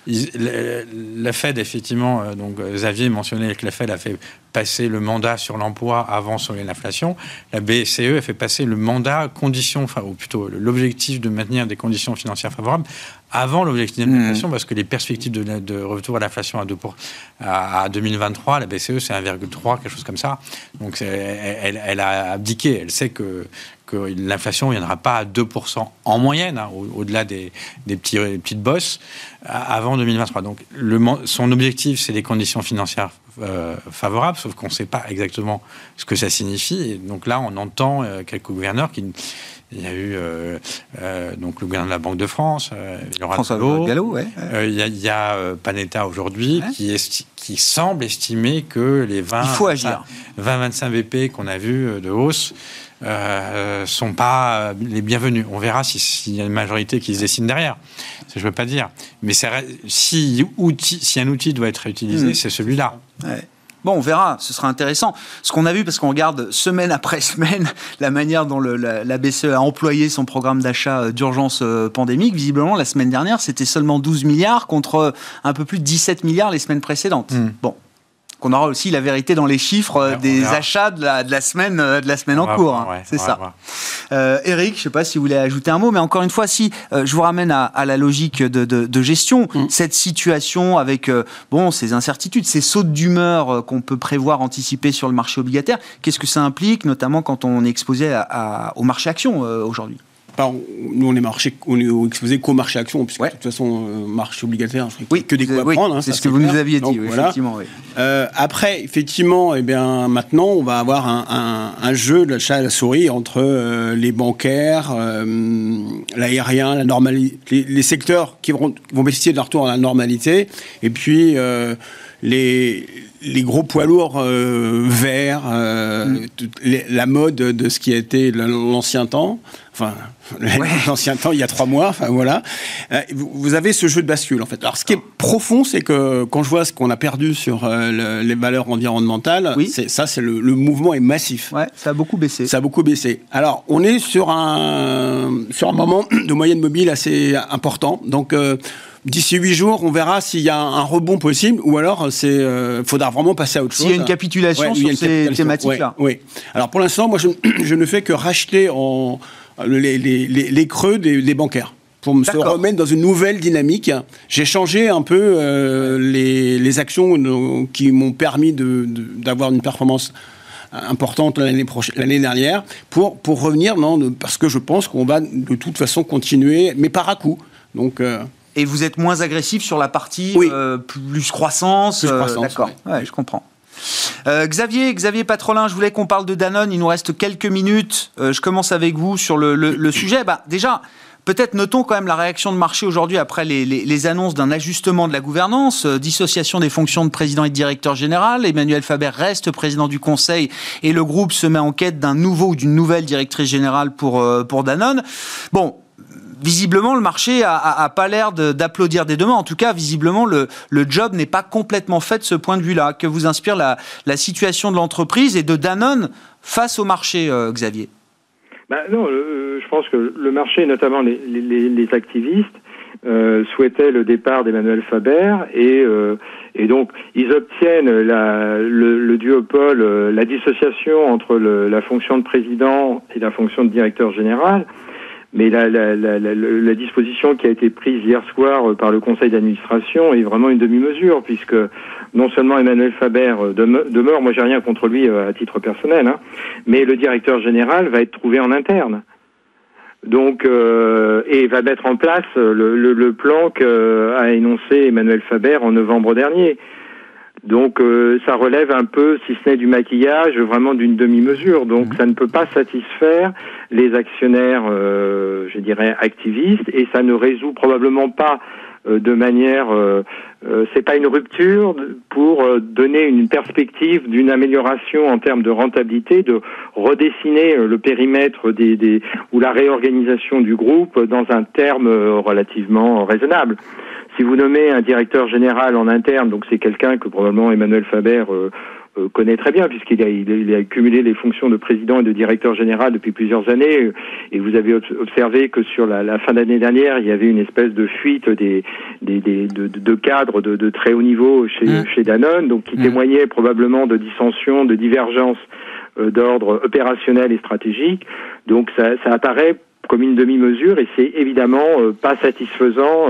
la Fed, effectivement, euh, donc Xavier mentionnait que la Fed a fait passer le mandat sur l'emploi avant sur l'inflation. La BCE a fait passer le mandat conditions, enfin, ou plutôt l'objectif de maintenir des conditions financières favorables avant l'objectif de l'inflation, mmh. parce que les perspectives de, retour à l'inflation à, 2 pour, à, 2023, la BCE, c'est 1,3, quelque chose comme ça. Donc elle, elle, a abdiqué. Elle sait que, que l'inflation, en aura pas à 2% en moyenne, hein, au-delà des, des, petits, petites bosses, avant 2023. Donc le, son objectif, c'est des conditions financières euh, favorables, sauf qu'on ne sait pas exactement ce que ça signifie. Et donc là, on entend euh, quelques gouverneurs qui il y a eu euh, donc le gouverneur de la Banque de France, euh, François Gallo. Ouais, il y a, y a Panetta aujourd'hui qui, qui semble estimer que les 20, 20-25 BP qu'on a vu de hausse euh, sont pas les bienvenus. On verra s'il y a une majorité qui se dessine derrière. Je ne veux pas dire. Mais si, outil, si un outil doit être utilisé, mmh. c'est celui-là. Ouais. Bon, on verra, ce sera intéressant. Ce qu'on a vu, parce qu'on regarde semaine après semaine la manière dont la, BCE a employé son programme d'achat euh, d'urgence euh, pandémique, visiblement, la semaine dernière, c'était seulement 12 milliards contre un peu plus de 17 milliards les semaines précédentes. Hmm. Bon, qu'on aura aussi la vérité dans les chiffres euh, des achats de la, de la, semaine, euh, de la semaine en cours. Hein. c'est ça. Euh, Eric, je ne sais pas si vous voulez ajouter un mot, mais encore une fois, si euh, je vous ramène à, à la logique de, de, de gestion, mm. cette situation avec bon ces incertitudes, ces sautes d'humeur qu'on peut prévoir, anticiper sur le marché obligataire, qu'est-ce que ça implique, notamment quand on est exposé à, à, au marché action aujourd'hui? Nous, on est, marché, on est exposé qu'au marché action, puisque de toute façon, euh, marché obligataire, oui, que des coups à prendre. Hein, c'est ce que vous nous aviez dit, effectivement. Euh, après, effectivement, eh bien, maintenant, on va avoir un, jeu de la chat à la souris entre euh, les bancaires, l'aérien, la normalité, les, secteurs qui vont, vont bénéficier de leur retour à la normalité, et puis les les gros poids lourds verts, mm. la mode de ce qui a été l'ancien temps, enfin l'ancien temps, il y a trois mois, enfin voilà. Euh, vous avez ce jeu de bascule en fait. Alors ce qui est profond, c'est que quand je vois ce qu'on a perdu sur euh, les valeurs environnementales, oui. ça c'est le, mouvement est massif. Ouais, ça a beaucoup baissé. Ça a beaucoup baissé. Alors on est sur un sur un moment de moyenne mobile assez important. Donc euh, D'ici huit jours, on verra s'il y a un rebond possible ou alors c'est faudra vraiment passer à autre chose. S'il y a une capitulation sur ces thématiques-là. Oui, Alors pour l'instant, moi je, je, ne fais que racheter en les, creux des, bancaires pour me remettre dans une nouvelle dynamique. J'ai changé un peu euh, les, actions qui m'ont permis d'avoir une performance importante l'année dernière pour, pour revenir, non, parce que je pense qu'on va de toute façon continuer, mais par à coup. Donc, euh, Et vous êtes moins agressif sur la partie euh, plus croissance, D'accord, je comprends. Euh, Xavier, Xavier Patrolin, je voulais qu'on parle de Danone. Il nous reste quelques minutes. Euh, je commence avec vous sur le, sujet. Bah, déjà, Peut-être notons quand même la réaction de marché aujourd'hui après les, annonces d'un ajustement de la gouvernance, euh, dissociation des fonctions de président et de directeur général. Emmanuel Faber reste président du conseil et le groupe se met en quête d'un nouveau ou d'une nouvelle directrice générale pour, pour Danone. Bon, visiblement, le marché a, pas l'air d'applaudir des mains. En tout cas, visiblement, le, job n'est pas complètement fait de ce point de vue-là. Que vous inspire la, situation de l'entreprise et de Danone face au marché, euh, Xavier? Bah Non, je pense que le marché, notamment les, activistes, euh, souhaitaient le départ d'Emmanuel Faber euh, et donc ils obtiennent le, duopole, la dissociation entre la fonction de président et la fonction de directeur général. Mais la, disposition qui a été prise hier soir euh, par le conseil d'administration est vraiment une demi-mesure, puisque non seulement Emmanuel Faber euh, demeure, moi j'ai rien contre lui euh, à titre personnel, hein, mais le directeur général va être trouvé en interne. Donc, euh, et va mettre en place le, le, le plan qu'a énoncé Emmanuel Faber en novembre dernier. Donc euh, ça relève un peu, si ce n'est du maquillage, vraiment d'une demi-mesure. Donc mhm. ça ne peut pas satisfaire les actionnaires, euh, je dirais, activistes, et ça ne résout probablement pas de manière, c'est pas une rupture pour donner une perspective d'une amélioration en termes de rentabilité, de redessiner le périmètre des, des ou la réorganisation du groupe dans un terme relativement raisonnable. Si vous nommez un directeur général en interne, donc c'est quelqu'un que probablement Emmanuel Faber euh, euh, connaît très bien puisqu'il a, il a, accumulé les fonctions de président et de directeur général depuis plusieurs années euh, et vous avez observé que sur la, fin d'année dernière il y avait une espèce de fuite des, des, des de, cadres de, de, très haut niveau chez, mmh. chez Danone donc qui mmh. témoignait probablement de dissensions, de divergences d'ordre opérationnel et stratégique donc ça, ça apparaît comme une demi-mesure et c'est évidemment pas satisfaisant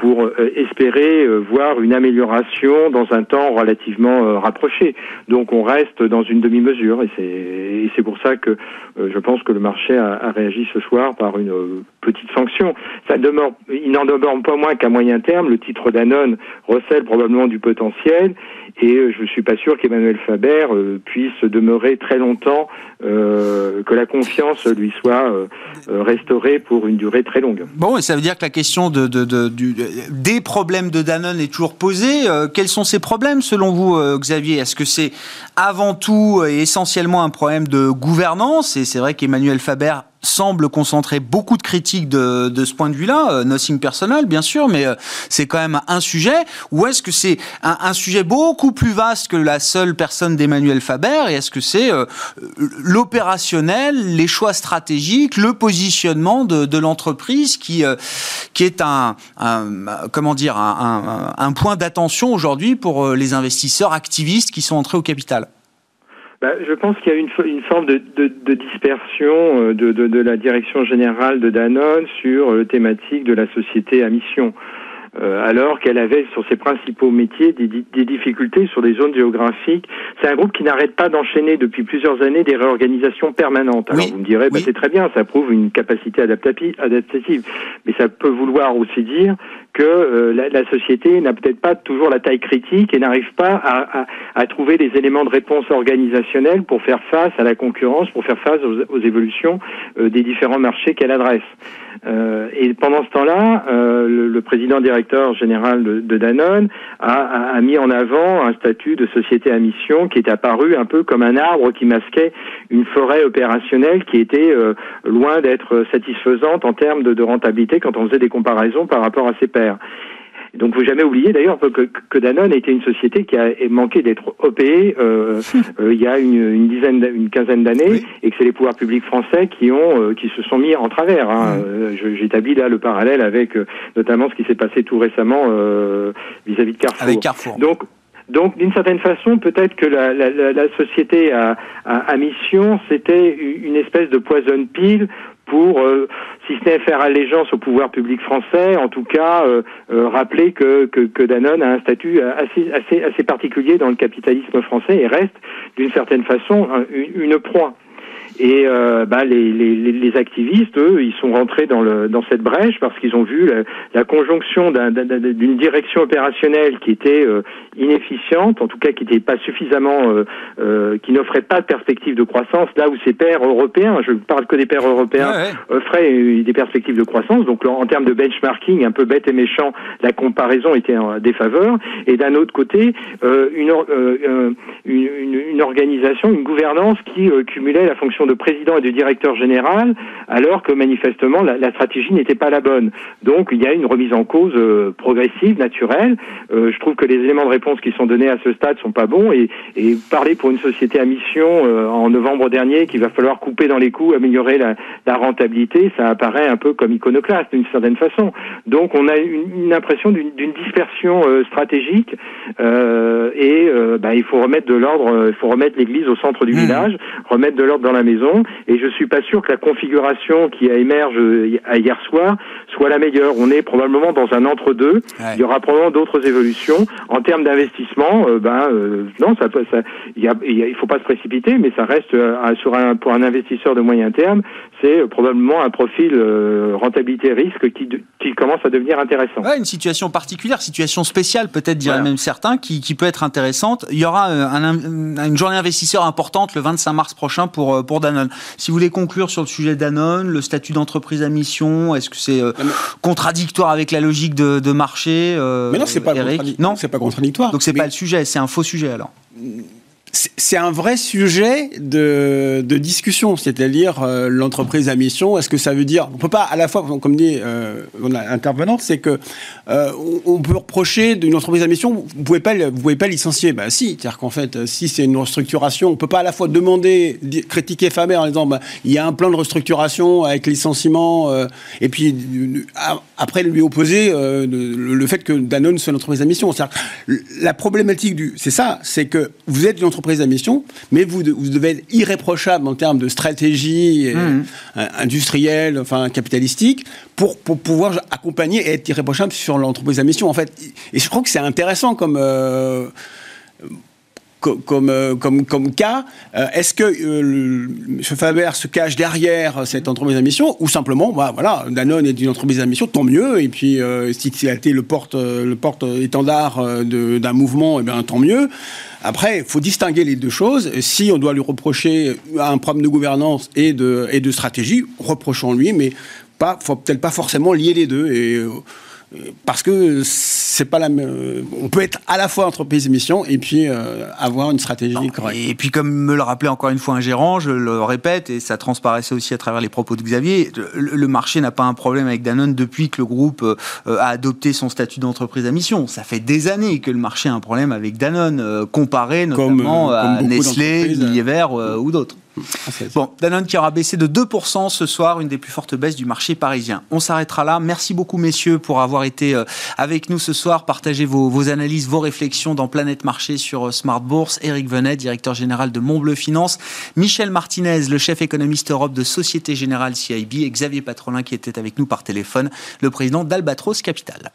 pour euh, espérer euh, voir une amélioration dans un temps relativement euh, rapproché. Donc on reste dans une demi-mesure et c'est pour ça que je pense que le marché a, réagi ce soir par une petite sanction. Ça demeure, il n'en demeure pas moins qu'à moyen terme, le titre d'Anon recèle probablement du potentiel et je ne suis pas sûr qu'Emmanuel Faber puisse demeurer très longtemps, que la confiance lui soit restaurée pour une durée très longue. Bon, et ça veut dire que la question de du, des problèmes de Danone est toujours posé. Euh, quels sont ces problèmes selon vous, euh, Xavier? Est-ce que c'est avant tout et essentiellement un problème de gouvernance? Et c'est vrai qu'Emmanuel Faber semble concentrer beaucoup de critiques de, de ce point de vue-là, euh, nothing personal bien sûr, mais euh, c'est quand même un sujet, ou est-ce que c'est un, un, sujet beaucoup plus vaste que la seule personne d'Emmanuel Faber, et est-ce que c'est euh, l'opérationnel, les choix stratégiques, le positionnement de, de l'entreprise qui, qui est un, un comment dire, un, un point d'attention aujourd'hui pour les investisseurs activistes qui sont entrés au capital? Bah, je pense qu'il y a une, une forme de, de, de dispersion euh, de, de, la direction générale de Danone sur le thématique de la société à mission. Euh, alors qu'elle avait sur ses principaux métiers des, des, difficultés sur des zones géographiques. C'est un groupe qui n'arrête pas d'enchaîner depuis plusieurs années des réorganisations permanentes. Alors vous me direz, bah, c'est très bien, ça prouve une capacité adaptative, mais ça peut vouloir aussi dire que euh, la, la, société n'a peut-être pas toujours la taille critique et n'arrive pas à, à, à, trouver les éléments de réponse organisationnelle pour faire face à la concurrence, pour faire face aux, aux évolutions euh, des différents marchés qu'elle adresse. Euh, et pendant ce temps-là, euh, le, le, président directeur général de, de Danone a, a, mis en avant un statut de société à mission qui est apparu un peu comme un arbre qui masquait une forêt opérationnelle qui était euh, loin d'être satisfaisante en termes de, de, rentabilité quand on faisait des comparaisons par rapport à ses pairs. Donc, faut jamais oublier d'ailleurs que, que, Danone était une société qui a manqué d'être opée euh, euh, il y a une, une dizaine, une quinzaine d'années, et que c'est les pouvoirs publics français qui ont, euh, qui se sont mis en travers. Hein. Euh, j'établis là le parallèle avec notamment ce qui s'est passé tout récemment vis-à-vis -vis de Carrefour. Avec Carrefour. Donc, donc, d'une certaine façon, peut-être que la, la, la, société à, à, à mission, c'était une espèce de poison pile pour, euh, si ce n'est faire allégeance au pouvoir public français, en tout cas euh, euh, rappeler que, que, Danone a un statut assez, assez, assez particulier dans le capitalisme français et reste d'une certaine façon une, une proie. Et euh, bah, les, les, les, activistes, eux, ils sont rentrés dans, le, dans cette brèche parce qu'ils ont vu la, la conjonction d'une direction opérationnelle qui était euh, inefficiente, en tout cas qui n'était pas suffisamment, euh, euh, qui n'offrait pas de perspective de croissance, là où ces pairs européens, je parle que des pairs européens, ouais, ouais. offraient des perspectives de croissance. Donc en termes de benchmarking, un peu bête et méchant, la comparaison était en défaveur. Et d'un autre côté, euh, une, une, une, une, organisation, une gouvernance qui cumulait la fonction de président et de directeur général, alors que manifestement la, la stratégie n'était pas la bonne. Donc il y a une remise en cause euh, progressive, naturelle. Euh, je trouve que les éléments de réponse qui sont donnés à ce stade sont pas bons et, et parler pour une société à mission euh, en novembre dernier qu'il va falloir couper dans les coûts, améliorer la, la rentabilité, ça apparaît un peu comme iconoclaste d'une certaine façon. Donc on a une, une impression d'une dispersion euh, stratégique euh, et bah, il faut remettre de l'ordre, il faut remettre l'église au centre du mmh. village, remettre de l'ordre dans la maison et je suis pas sûr que la configuration qui a émerge hier soir soit la meilleure. On est probablement dans un entre-deux. Ouais. Il y aura probablement d'autres évolutions en termes d'investissement. Euh, ben euh, non, ça, ça il, y a, il faut pas se précipiter, mais ça reste euh, sur un, pour un investisseur de moyen terme, c'est probablement un profil euh, rentabilité-risque qui, qui commence à devenir intéressant. Ouais, une situation particulière, situation spéciale peut-être diraient voilà. même certains, qui, qui peut être intéressante. Il y aura un, une journée investisseur importante le 25 mars prochain pour pour pour Danone. Si vous voulez conclure sur le sujet Danone, le statut d'entreprise à mission, est-ce que c'est euh, contradictoire avec la logique de, marché Mais non, c'est pas, contradictoire. Donc c'est pas le sujet, c'est un faux sujet alors c'est un vrai sujet de, discussion, c'est-à-dire euh, l'entreprise à mission. Est-ce que ça veut dire on peut pas à la fois, comme dit euh, intervenante, c'est que euh, on peut reprocher d'une entreprise à mission, vous pouvez pas, vous pouvez pas licencier. Bah si, c'est-à-dire qu'en fait, si c'est une restructuration, on peut pas à la fois demander, critiquer Faber en disant bah, il y a un plan de restructuration avec licenciement, euh, et puis après lui opposer le, fait que Danone soit une entreprise à mission. La problématique du, c'est ça, c'est que vous êtes une entreprise entreprise à mission, mais vous, devez être irréprochable en termes de stratégie mmh. euh, industrielle, enfin capitalistique, pour, pour, pouvoir accompagner et être irréprochable sur l'entreprise à mission. En fait, et je crois que c'est intéressant comme euh, comme, euh, comme, comme, cas. Euh, est-ce que euh, M. Faber se cache derrière cette entreprise à mission ou simplement, bah, voilà, Danone est une entreprise à mission, tant mieux. Et puis, si a été le porte, le porte étendard d'un mouvement, et eh bien, tant mieux. Après, il faut distinguer les deux choses. Si on doit lui reprocher un problème de gouvernance et de, et de stratégie, reprochons-lui, mais pas, faut peut-être pas forcément lier les deux. Et parce que c'est pas la même. On peut être à la fois entreprise mission et puis euh, avoir une stratégie correcte. Et puis, comme me le rappelait encore une fois un gérant, je le répète, et ça transparaissait aussi à travers les propos de Xavier, le, marché n'a pas un problème avec Danone depuis que le groupe euh, a adopté son statut d'entreprise à mission. Ça fait des années que le marché a un problème avec Danone, euh, comparé notamment à Nestlé, Unilever ou d'autres. Bon, Danone qui aura baissé de 2% ce soir, une des plus fortes baisses du marché parisien. On s'arrêtera là. Merci beaucoup, messieurs, pour avoir été euh, avec nous ce soir. Partagez vos, analyses, vos réflexions dans Planète Marché sur euh, Smart Bourse. Eric Venet, directeur général de Montbleu Finance. Michel Martinez, le chef économiste Europe de Société Générale CIB. Et Xavier Patrolin qui était avec nous par téléphone, le président d'Albatros Capital.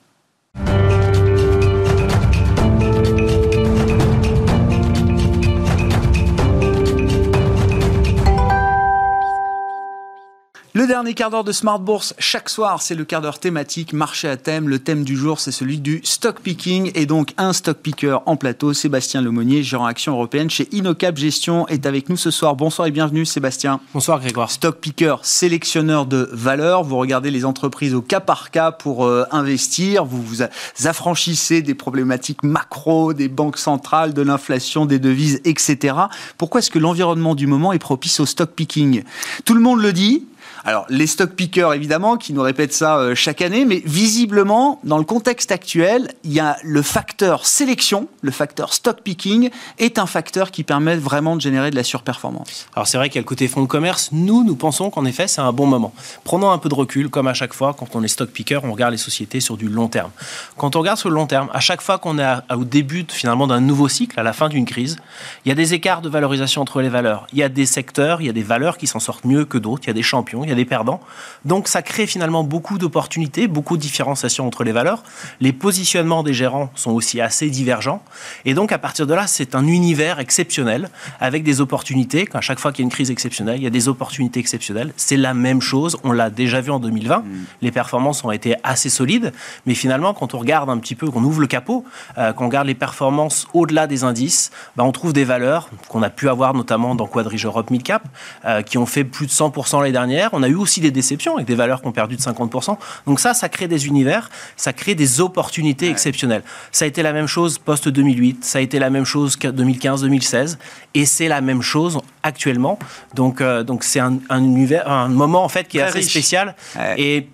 Le dernier quart d'heure de Smart Bourse, chaque soir, c'est le quart d'heure thématique, marché à thème. Le thème du jour, c'est celui du stock picking. Et donc, un stock picker en plateau, Sébastien Lemonnier, gérant action européenne chez Inocap Gestion, est avec nous ce soir. Bonsoir et bienvenue, Sébastien. Bonsoir, Grégoire. Stock picker, sélectionneur de valeur. Vous regardez les entreprises au cas par cas pour euh, investir. Vous vous affranchissez des problématiques macro, des banques centrales, de l'inflation, des devises, etc. Pourquoi est-ce que l'environnement du moment est propice au stock picking? Tout le monde le dit, alors, les stock pickers, évidemment, qui nous répètent ça euh, chaque année, mais visiblement, dans le contexte actuel, il y a le facteur sélection, le facteur stock picking, est un facteur qui permet vraiment de générer de la surperformance. Alors, c'est vrai qu'il côté fonds de commerce. Nous, nous pensons qu'en effet, c'est un bon moment. Prenons un peu de recul, comme à chaque fois, quand on est stock picker, on regarde les sociétés sur du long terme. Quand on regarde sur le long terme, à chaque fois qu'on est au début, finalement, d'un nouveau cycle, à la fin d'une crise, il y a des écarts de valorisation entre les valeurs. Il y a des secteurs, il y a des valeurs qui s'en sortent mieux que d'autres, il y a des champions, il y a des perdants. Donc ça crée finalement beaucoup d'opportunités, beaucoup de différenciation entre les valeurs. Les positionnements des gérants sont aussi assez divergents. Et donc à partir de là, c'est un univers exceptionnel avec des opportunités. À chaque fois qu'il y a une crise exceptionnelle, il y a des opportunités exceptionnelles. C'est la même chose. On l'a déjà vu en 2020. Mm. Les performances ont été assez solides. Mais finalement, quand on regarde un petit peu, qu'on ouvre le capot, euh, qu'on regarde les performances au-delà des indices, bah, on trouve des valeurs qu'on a pu avoir notamment dans Quadrige Europe Midcap, euh, qui ont fait plus de 100% l'année dernière. On a eu aussi des déceptions avec des valeurs qui ont perdu de 50%. Donc ça, ça crée des univers, ça crée des opportunités exceptionnelles. Ça a été la même chose post-2008, ça a été la même chose que 2015-2016, et c'est la même chose actuellement. Donc euh, donc c'est un, univers, un moment en fait qui est assez spécial. Et,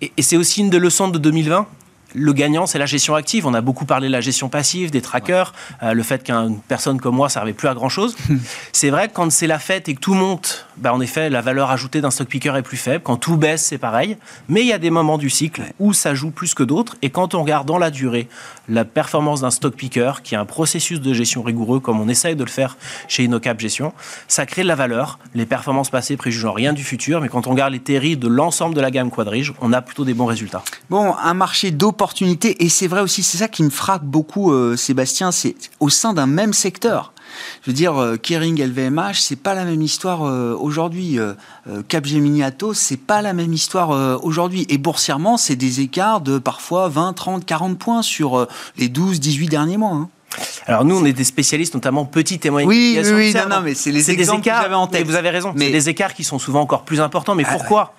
et, et c'est aussi une des leçons de 2020 le gagnant, c'est la gestion active. On a beaucoup parlé de la gestion passive, des trackers, euh, le fait qu'une personne comme moi, ça servait plus à grand chose. c'est vrai que quand c'est la fête et que tout monte, bah, en effet, la valeur ajoutée d'un stock picker est plus faible. Quand tout baisse, c'est pareil. Mais il y a des moments du cycle où ça joue plus que d'autres. Et quand on regarde dans la durée la performance d'un stock picker, qui est un processus de gestion rigoureux, comme on essaye de le faire chez InnoCap Gestion, ça crée de la valeur. Les performances passées préjugeant rien du futur. Mais quand on regarde les terribles de l'ensemble de la gamme Quadrige, on a plutôt des bons résultats. Bon, un marché et c'est vrai aussi, c'est ça qui me frappe beaucoup, euh, Sébastien, c'est au sein d'un même secteur. Je veux dire, euh, Kering, LVMH, c'est pas la même histoire euh, aujourd'hui. Capgemini Atos, c'est pas la même histoire aujourd'hui. Et boursièrement, c'est des écarts de parfois 20, 30, 40 points sur les 12, 18 derniers mois. Hein. Alors nous, on est des spécialistes, notamment petites et moyennes Oui, oui, oui, non, non, mais c'est les exemples que écarts, j'avais en tête. vous avez raison, Mais- c'est des écarts qui sont souvent encore plus importants. Mais Ah, pourquoi?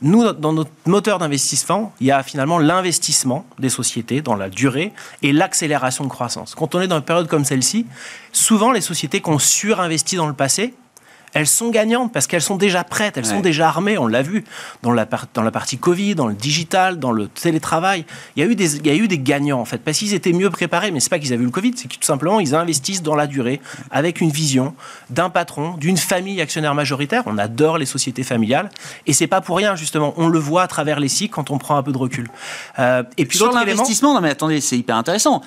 Nous, dans notre moteur d'investissement, il y a finalement l'investissement des sociétés dans la durée et l'accélération de croissance. Quand on est dans une période comme celle-ci, souvent les sociétés qui ont surinvesti dans le passé, elles sont gagnantes parce qu'elles sont déjà prêtes, elles Ouais. sont déjà armées, on l'a vu dans la, dans la partie Covid, dans le digital, dans le télétravail. Il y a eu des, il y a eu des gagnants en fait, parce qu'ils étaient mieux préparés, mais c'est pas qu'ils avaient eu le Covid, c'est que tout simplement ils investissent dans la durée avec une vision d'un patron, d'une famille actionnaire majoritaire. On adore les sociétés familiales et c'est pas pour rien justement, on le voit à travers les cycles quand on prend un peu de recul. Euh, et puis Sur élément, l'investissement, non mais attendez, c'est hyper intéressant.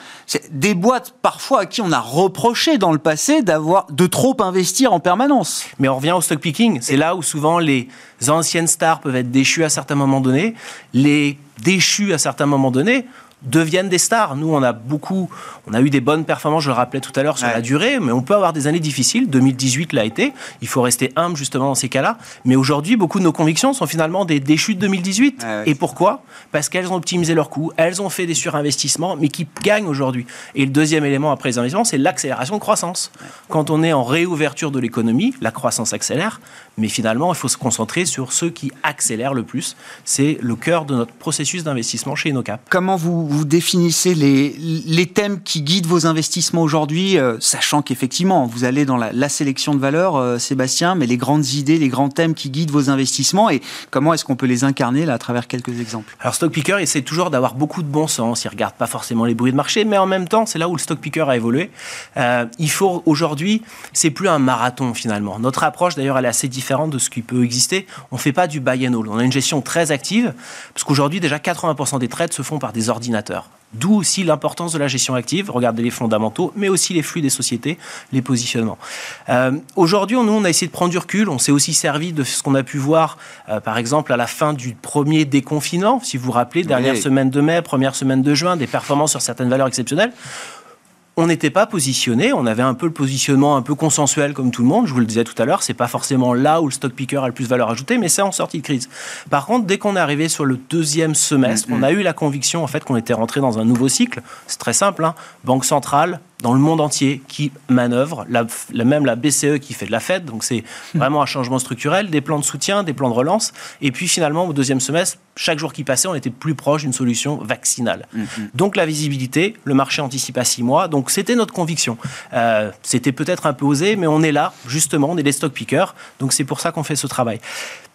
Des boîtes parfois à qui on a reproché dans le passé d'avoir de trop investir en permanence. Mais on revient au stock picking. C'est là où souvent les anciennes stars peuvent être déchues à certains moments donnés. Les déchus à certains moments donnés deviennent des stars. Nous, on a beaucoup, on a eu des bonnes performances, je le rappelais tout à l'heure, sur Ouais. la durée, mais on peut avoir des années difficiles. 2018 l'a été. Il faut rester humble justement dans ces cas-là. Mais aujourd'hui, beaucoup de nos convictions sont finalement des déchus de 2018. Ouais, ouais, Et pourquoi? Parce qu'elles ont optimisé leurs coûts, elles ont fait des surinvestissements, mais qui gagnent aujourd'hui. Et le deuxième élément après les investissements, c'est l'accélération de croissance. Quand on est en réouverture de l'économie, la croissance accélère, mais finalement, il faut se concentrer sur ceux qui accélèrent le plus. C'est le cœur de notre processus d'investissement chez InnoCap. Comment vous, vous définissez les, thèmes qui guident vos investissements aujourd'hui, euh, sachant qu'effectivement, vous allez dans la, sélection de valeurs, euh, Sébastien, mais les grandes idées, les grands thèmes qui guident vos investissements et comment est-ce qu'on peut les incarner là à travers quelques exemples? Alors Stock Picker essaie toujours d'avoir beaucoup de bon sens, il regarde pas forcément les bruits de marché, mais en même temps c'est là où le Stock Picker a évolué. Euh, il faut aujourd'hui, c'est plus un marathon finalement. Notre approche d'ailleurs elle est assez différente de ce qui peut exister. On fait pas du buy and hold, on a une gestion très active, parce qu'aujourd'hui déjà 80% des trades se font par des ordinateurs. D'où aussi l'importance de la gestion active, regarder les fondamentaux, mais aussi les flux des sociétés, les positionnements. Euh, Aujourd'hui, nous, on a essayé de prendre du recul. On s'est aussi servi de ce qu'on a pu voir, euh, par exemple, à la fin du premier déconfinement. Si vous vous rappelez, dernière Oui. semaine de mai, première semaine de juin, des performances sur certaines valeurs exceptionnelles. On n'était pas positionné, on avait un peu le positionnement un peu consensuel comme tout le monde. Je vous le disais tout à l'heure, c'est pas forcément là où le stock picker a le plus de valeur ajoutée, mais c'est en sortie de crise. Par contre, dès qu'on est arrivé sur le deuxième semestre, on a eu la conviction en fait qu'on était rentré dans un nouveau cycle. C'est très simple, hein. banque centrale dans le monde entier qui manœuvre, la, la- même la BCE qui fait de la Fed, donc c'est vraiment un changement structurel, des plans de soutien, des plans de relance, et puis finalement au deuxième semestre, chaque jour qui passait, on était plus proche d'une solution vaccinale. Donc la visibilité, le marché anticipe à six mois, donc c'était notre conviction. Euh, c'était peut-être un peu osé, mais on est là, justement, on est des stock pickers, donc c'est pour ça qu'on fait ce travail.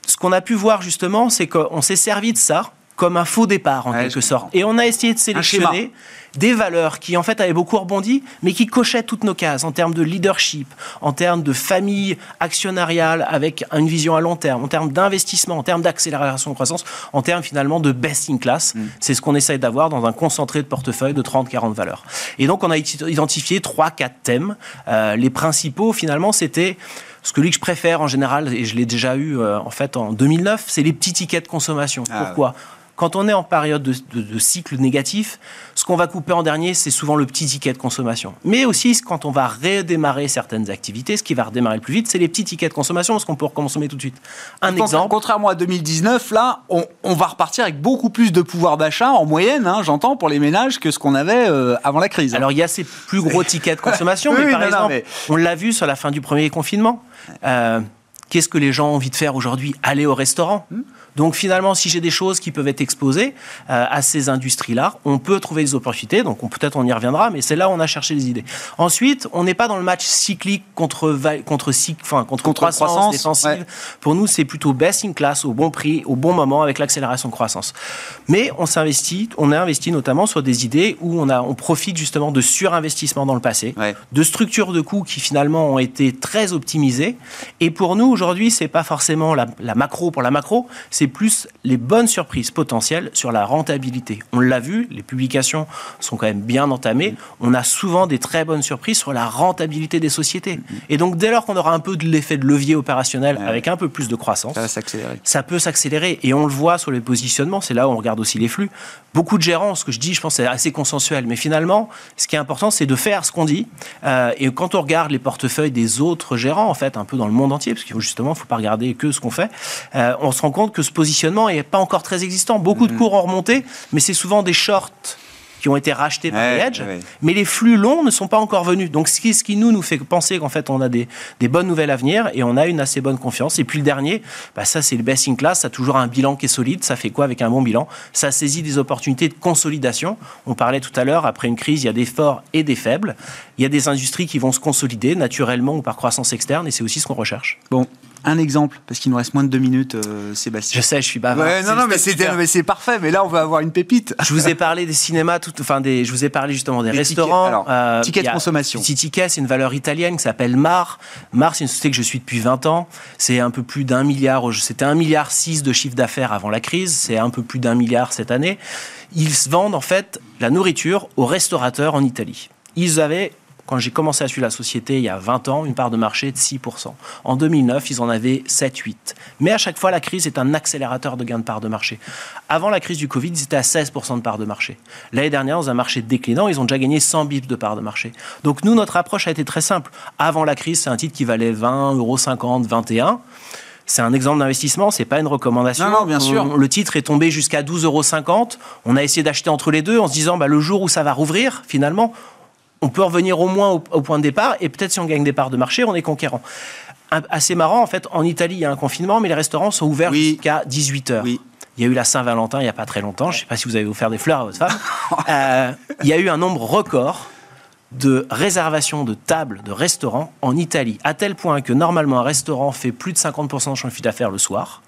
Ce qu'on a pu voir justement, c'est qu'on s'est servi de ça comme un faux départ en Ouais, quelque sorte. Et on a essayé de sélectionner des valeurs qui en fait avaient beaucoup rebondi, mais qui cochaient toutes nos cases en termes de leadership, en termes de famille actionnariale avec une vision à long terme, en termes d'investissement, en termes d'accélération de croissance, en termes finalement de best in class. C'est ce qu'on essaye d'avoir dans un concentré de portefeuille de 30-40 valeurs. Et donc on a identifié 3-4 thèmes. Euh, les principaux finalement c'était ce que lui que je préfère en général, et je l'ai déjà eu euh, en fait en 2009, c'est les petits tickets de consommation. Ah Pourquoi? Quand on est en période de, de- de cycle négatif, ce qu'on va couper en dernier, c'est souvent le petit ticket de consommation. Mais aussi, quand on va redémarrer certaines activités, ce qui va redémarrer le plus vite, c'est les petits tickets de consommation, parce qu'on peut reconsommer tout de suite. Un exemple, Contrairement à 2019, là, on, on va repartir avec beaucoup plus de pouvoir d'achat en moyenne, hein, j'entends, pour les ménages que ce qu'on avait euh, avant la crise. Alors il y a ces plus gros tickets de consommation, Oui, mais oui, par non, non, exemple, mais- on l'a vu sur la fin du premier confinement. Euh, Qu'est-ce que les gens ont envie de faire aujourd'hui? Aller au restaurant. Hmm? Donc finalement, si j'ai des choses qui peuvent être exposées euh, à ces industries-là, on peut trouver des opportunités. Donc on- peut-être on y reviendra, mais c'est là où on a cherché les idées. Ensuite, on n'est pas dans le match cyclique contre contre cyc- enfin contre, Contre croissance, croissance, défensive. ouais. Pour nous, c'est plutôt best in class, au bon prix, au bon moment, avec l'accélération de croissance. Mais on s'investit, on a investi notamment sur des idées où on, a, on profite justement de surinvestissement dans le passé, Ouais. de structures de coûts qui finalement ont été très optimisées. Et pour nous, aujourd'hui, c'est pas forcément la, la macro pour la macro, c'est plus les bonnes surprises potentielles sur la rentabilité. On l'a vu, les publications sont quand même bien entamées. On a souvent des très bonnes surprises sur la rentabilité des sociétés. Et donc, dès lors qu'on aura un peu de l'effet de levier opérationnel avec un peu plus de croissance, Ça va s'accélérer. ça peut s'accélérer et on le voit sur les positionnements, c'est là où on regarde aussi les flux. Beaucoup de gérants, ce que je dis, je pense, c'est assez consensuel, mais finalement, ce qui est important, c'est de faire ce qu'on dit. Euh, et quand on regarde les portefeuilles des autres gérants, en fait, un peu dans le monde entier, parce qu'il faut justement, faut pas regarder que ce qu'on fait, euh, on se rend compte que ce positionnement n'est pas encore très existant. Beaucoup de cours ont remonté, mais c'est souvent des shorts qui ont été rachetés par les hedges, mais les flux longs ne sont pas encore venus. Donc ce qui, ce qui nous, nous fait penser qu'en fait on a des, des, bonnes nouvelles à venir et on a une assez bonne confiance. Et puis le dernier, bah ça c'est le best in class, ça a toujours un bilan qui est solide. Ça fait quoi avec un bon bilan? Ça saisit des opportunités de consolidation. On parlait tout à l'heure, après une crise, il y a des forts et des faibles. Il y a des industries qui vont se consolider naturellement ou par croissance externe et c'est aussi ce qu'on recherche. Bon, un exemple, parce qu'il nous reste moins de deux minutes, euh, Sébastien. Je sais, je suis bavard. Ouais, non, non, mais c'est parfait. Mais là, on va avoir une pépite. Je vous ai parlé des cinémas, tout, enfin des, je vous ai parlé justement des restaurants. Tickets, alors, euh, tickets de consommation. Ticket, c'est une valeur italienne qui s'appelle Mar. Mar, c'est une société que je suis depuis 20 ans. C'est un peu plus d'un milliard. C'était un milliard six de chiffre d'affaires avant la crise. C'est un peu plus d'un milliard cette année. Ils vendent en fait la nourriture aux restaurateurs en Italie. Ils avaient quand j'ai commencé à suivre la société il y a 20 ans, une part de marché de 6%. En 2009, ils en avaient 7-8. Mais à chaque fois, la crise est un accélérateur de gain de part de marché. Avant la crise du Covid, ils étaient à 16% de part de marché. L'année dernière, dans un marché déclinant, ils ont déjà gagné 100 bips de part de marché. Donc nous, notre approche a été très simple. Avant la crise, c'est un titre qui valait 20 euros 21. C'est un exemple d'investissement, c'est pas une recommandation. Non, non, bien sûr. le titre est tombé jusqu'à 12,50 euros. On a essayé d'acheter entre les deux en se disant, bah, le jour où ça va rouvrir, finalement, on peut revenir au moins au, point de départ et peut-être si on gagne des parts de marché, on est conquérant. assez marrant, en fait, en Italie, il y a un confinement, mais les restaurants sont ouverts jusqu'à 18h. Oui. Il y a eu la Saint-Valentin il n'y a pas très longtemps. Je ne sais pas si vous avez offert des fleurs à votre femme. Euh, il y a eu un nombre record de réservations de tables de restaurants en Italie, à tel point que normalement un restaurant fait plus de 50% de son chiffre d'affaires le soir.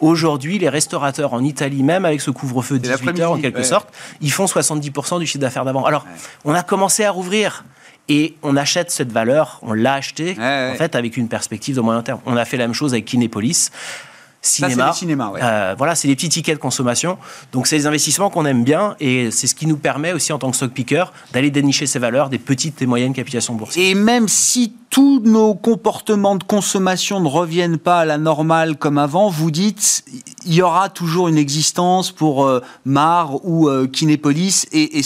Aujourd'hui, les restaurateurs en Italie, même avec ce couvre-feu de 18 heures en quelque sorte, ils font 70% du chiffre d'affaires d'avant. Alors, on a commencé à rouvrir. Et on achète cette valeur, on l'a acheté, en fait, avec une perspective de moyen terme. On a fait la même chose avec Kinépolis cinéma. cinéma euh, voilà, c'est des petits tickets de consommation. Donc, c'est des investissements qu'on aime bien et c'est ce qui nous permet aussi, en tant que stock picker, d'aller dénicher ces valeurs des petites et moyennes capitalisations boursières. Et même si tous nos comportements de consommation ne reviennent pas à la normale comme avant, vous dites il y aura toujours une existence pour euh, Mar ou euh, Kinépolis et,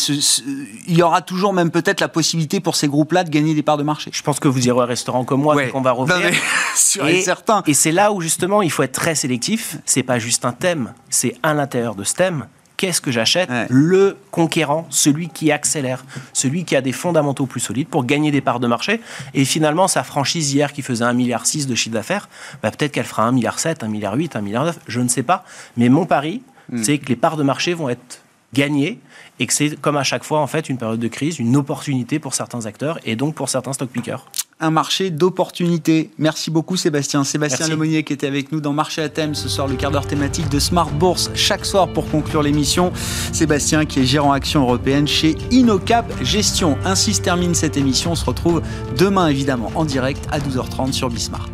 il y aura toujours même peut-être la possibilité pour ces groupes-là de gagner des parts de marché. Je pense que vous irez au restaurant comme moi, qu'on va revenir. et, certain. Et c'est là où justement il faut être très sélectif. C'est pas juste un thème, c'est à l'intérieur de ce thème qu'est-ce que j'achète Le conquérant, celui qui accélère, celui qui a des fondamentaux plus solides pour gagner des parts de marché. Et finalement, sa franchise hier qui faisait 1,6 milliard de chiffre d'affaires, bah, peut-être qu'elle fera 1,7 milliard, 1,8 milliard, 1,9 milliard, je ne sais pas. Mais mon pari, hmm. c'est que les parts de marché vont être gagnées et que c'est comme à chaque fois en fait une période de crise, une opportunité pour certains acteurs et donc pour certains stock pickers un marché d'opportunités. Merci beaucoup Sébastien. Sébastien Lemonnier qui était avec nous dans Marché à thème ce soir, le quart d'heure thématique de Smart Bourse chaque soir pour conclure l'émission. Sébastien qui est gérant action européenne chez Inocap Gestion. Ainsi se termine cette émission. On se retrouve demain évidemment en direct à 12h30 sur Bismart.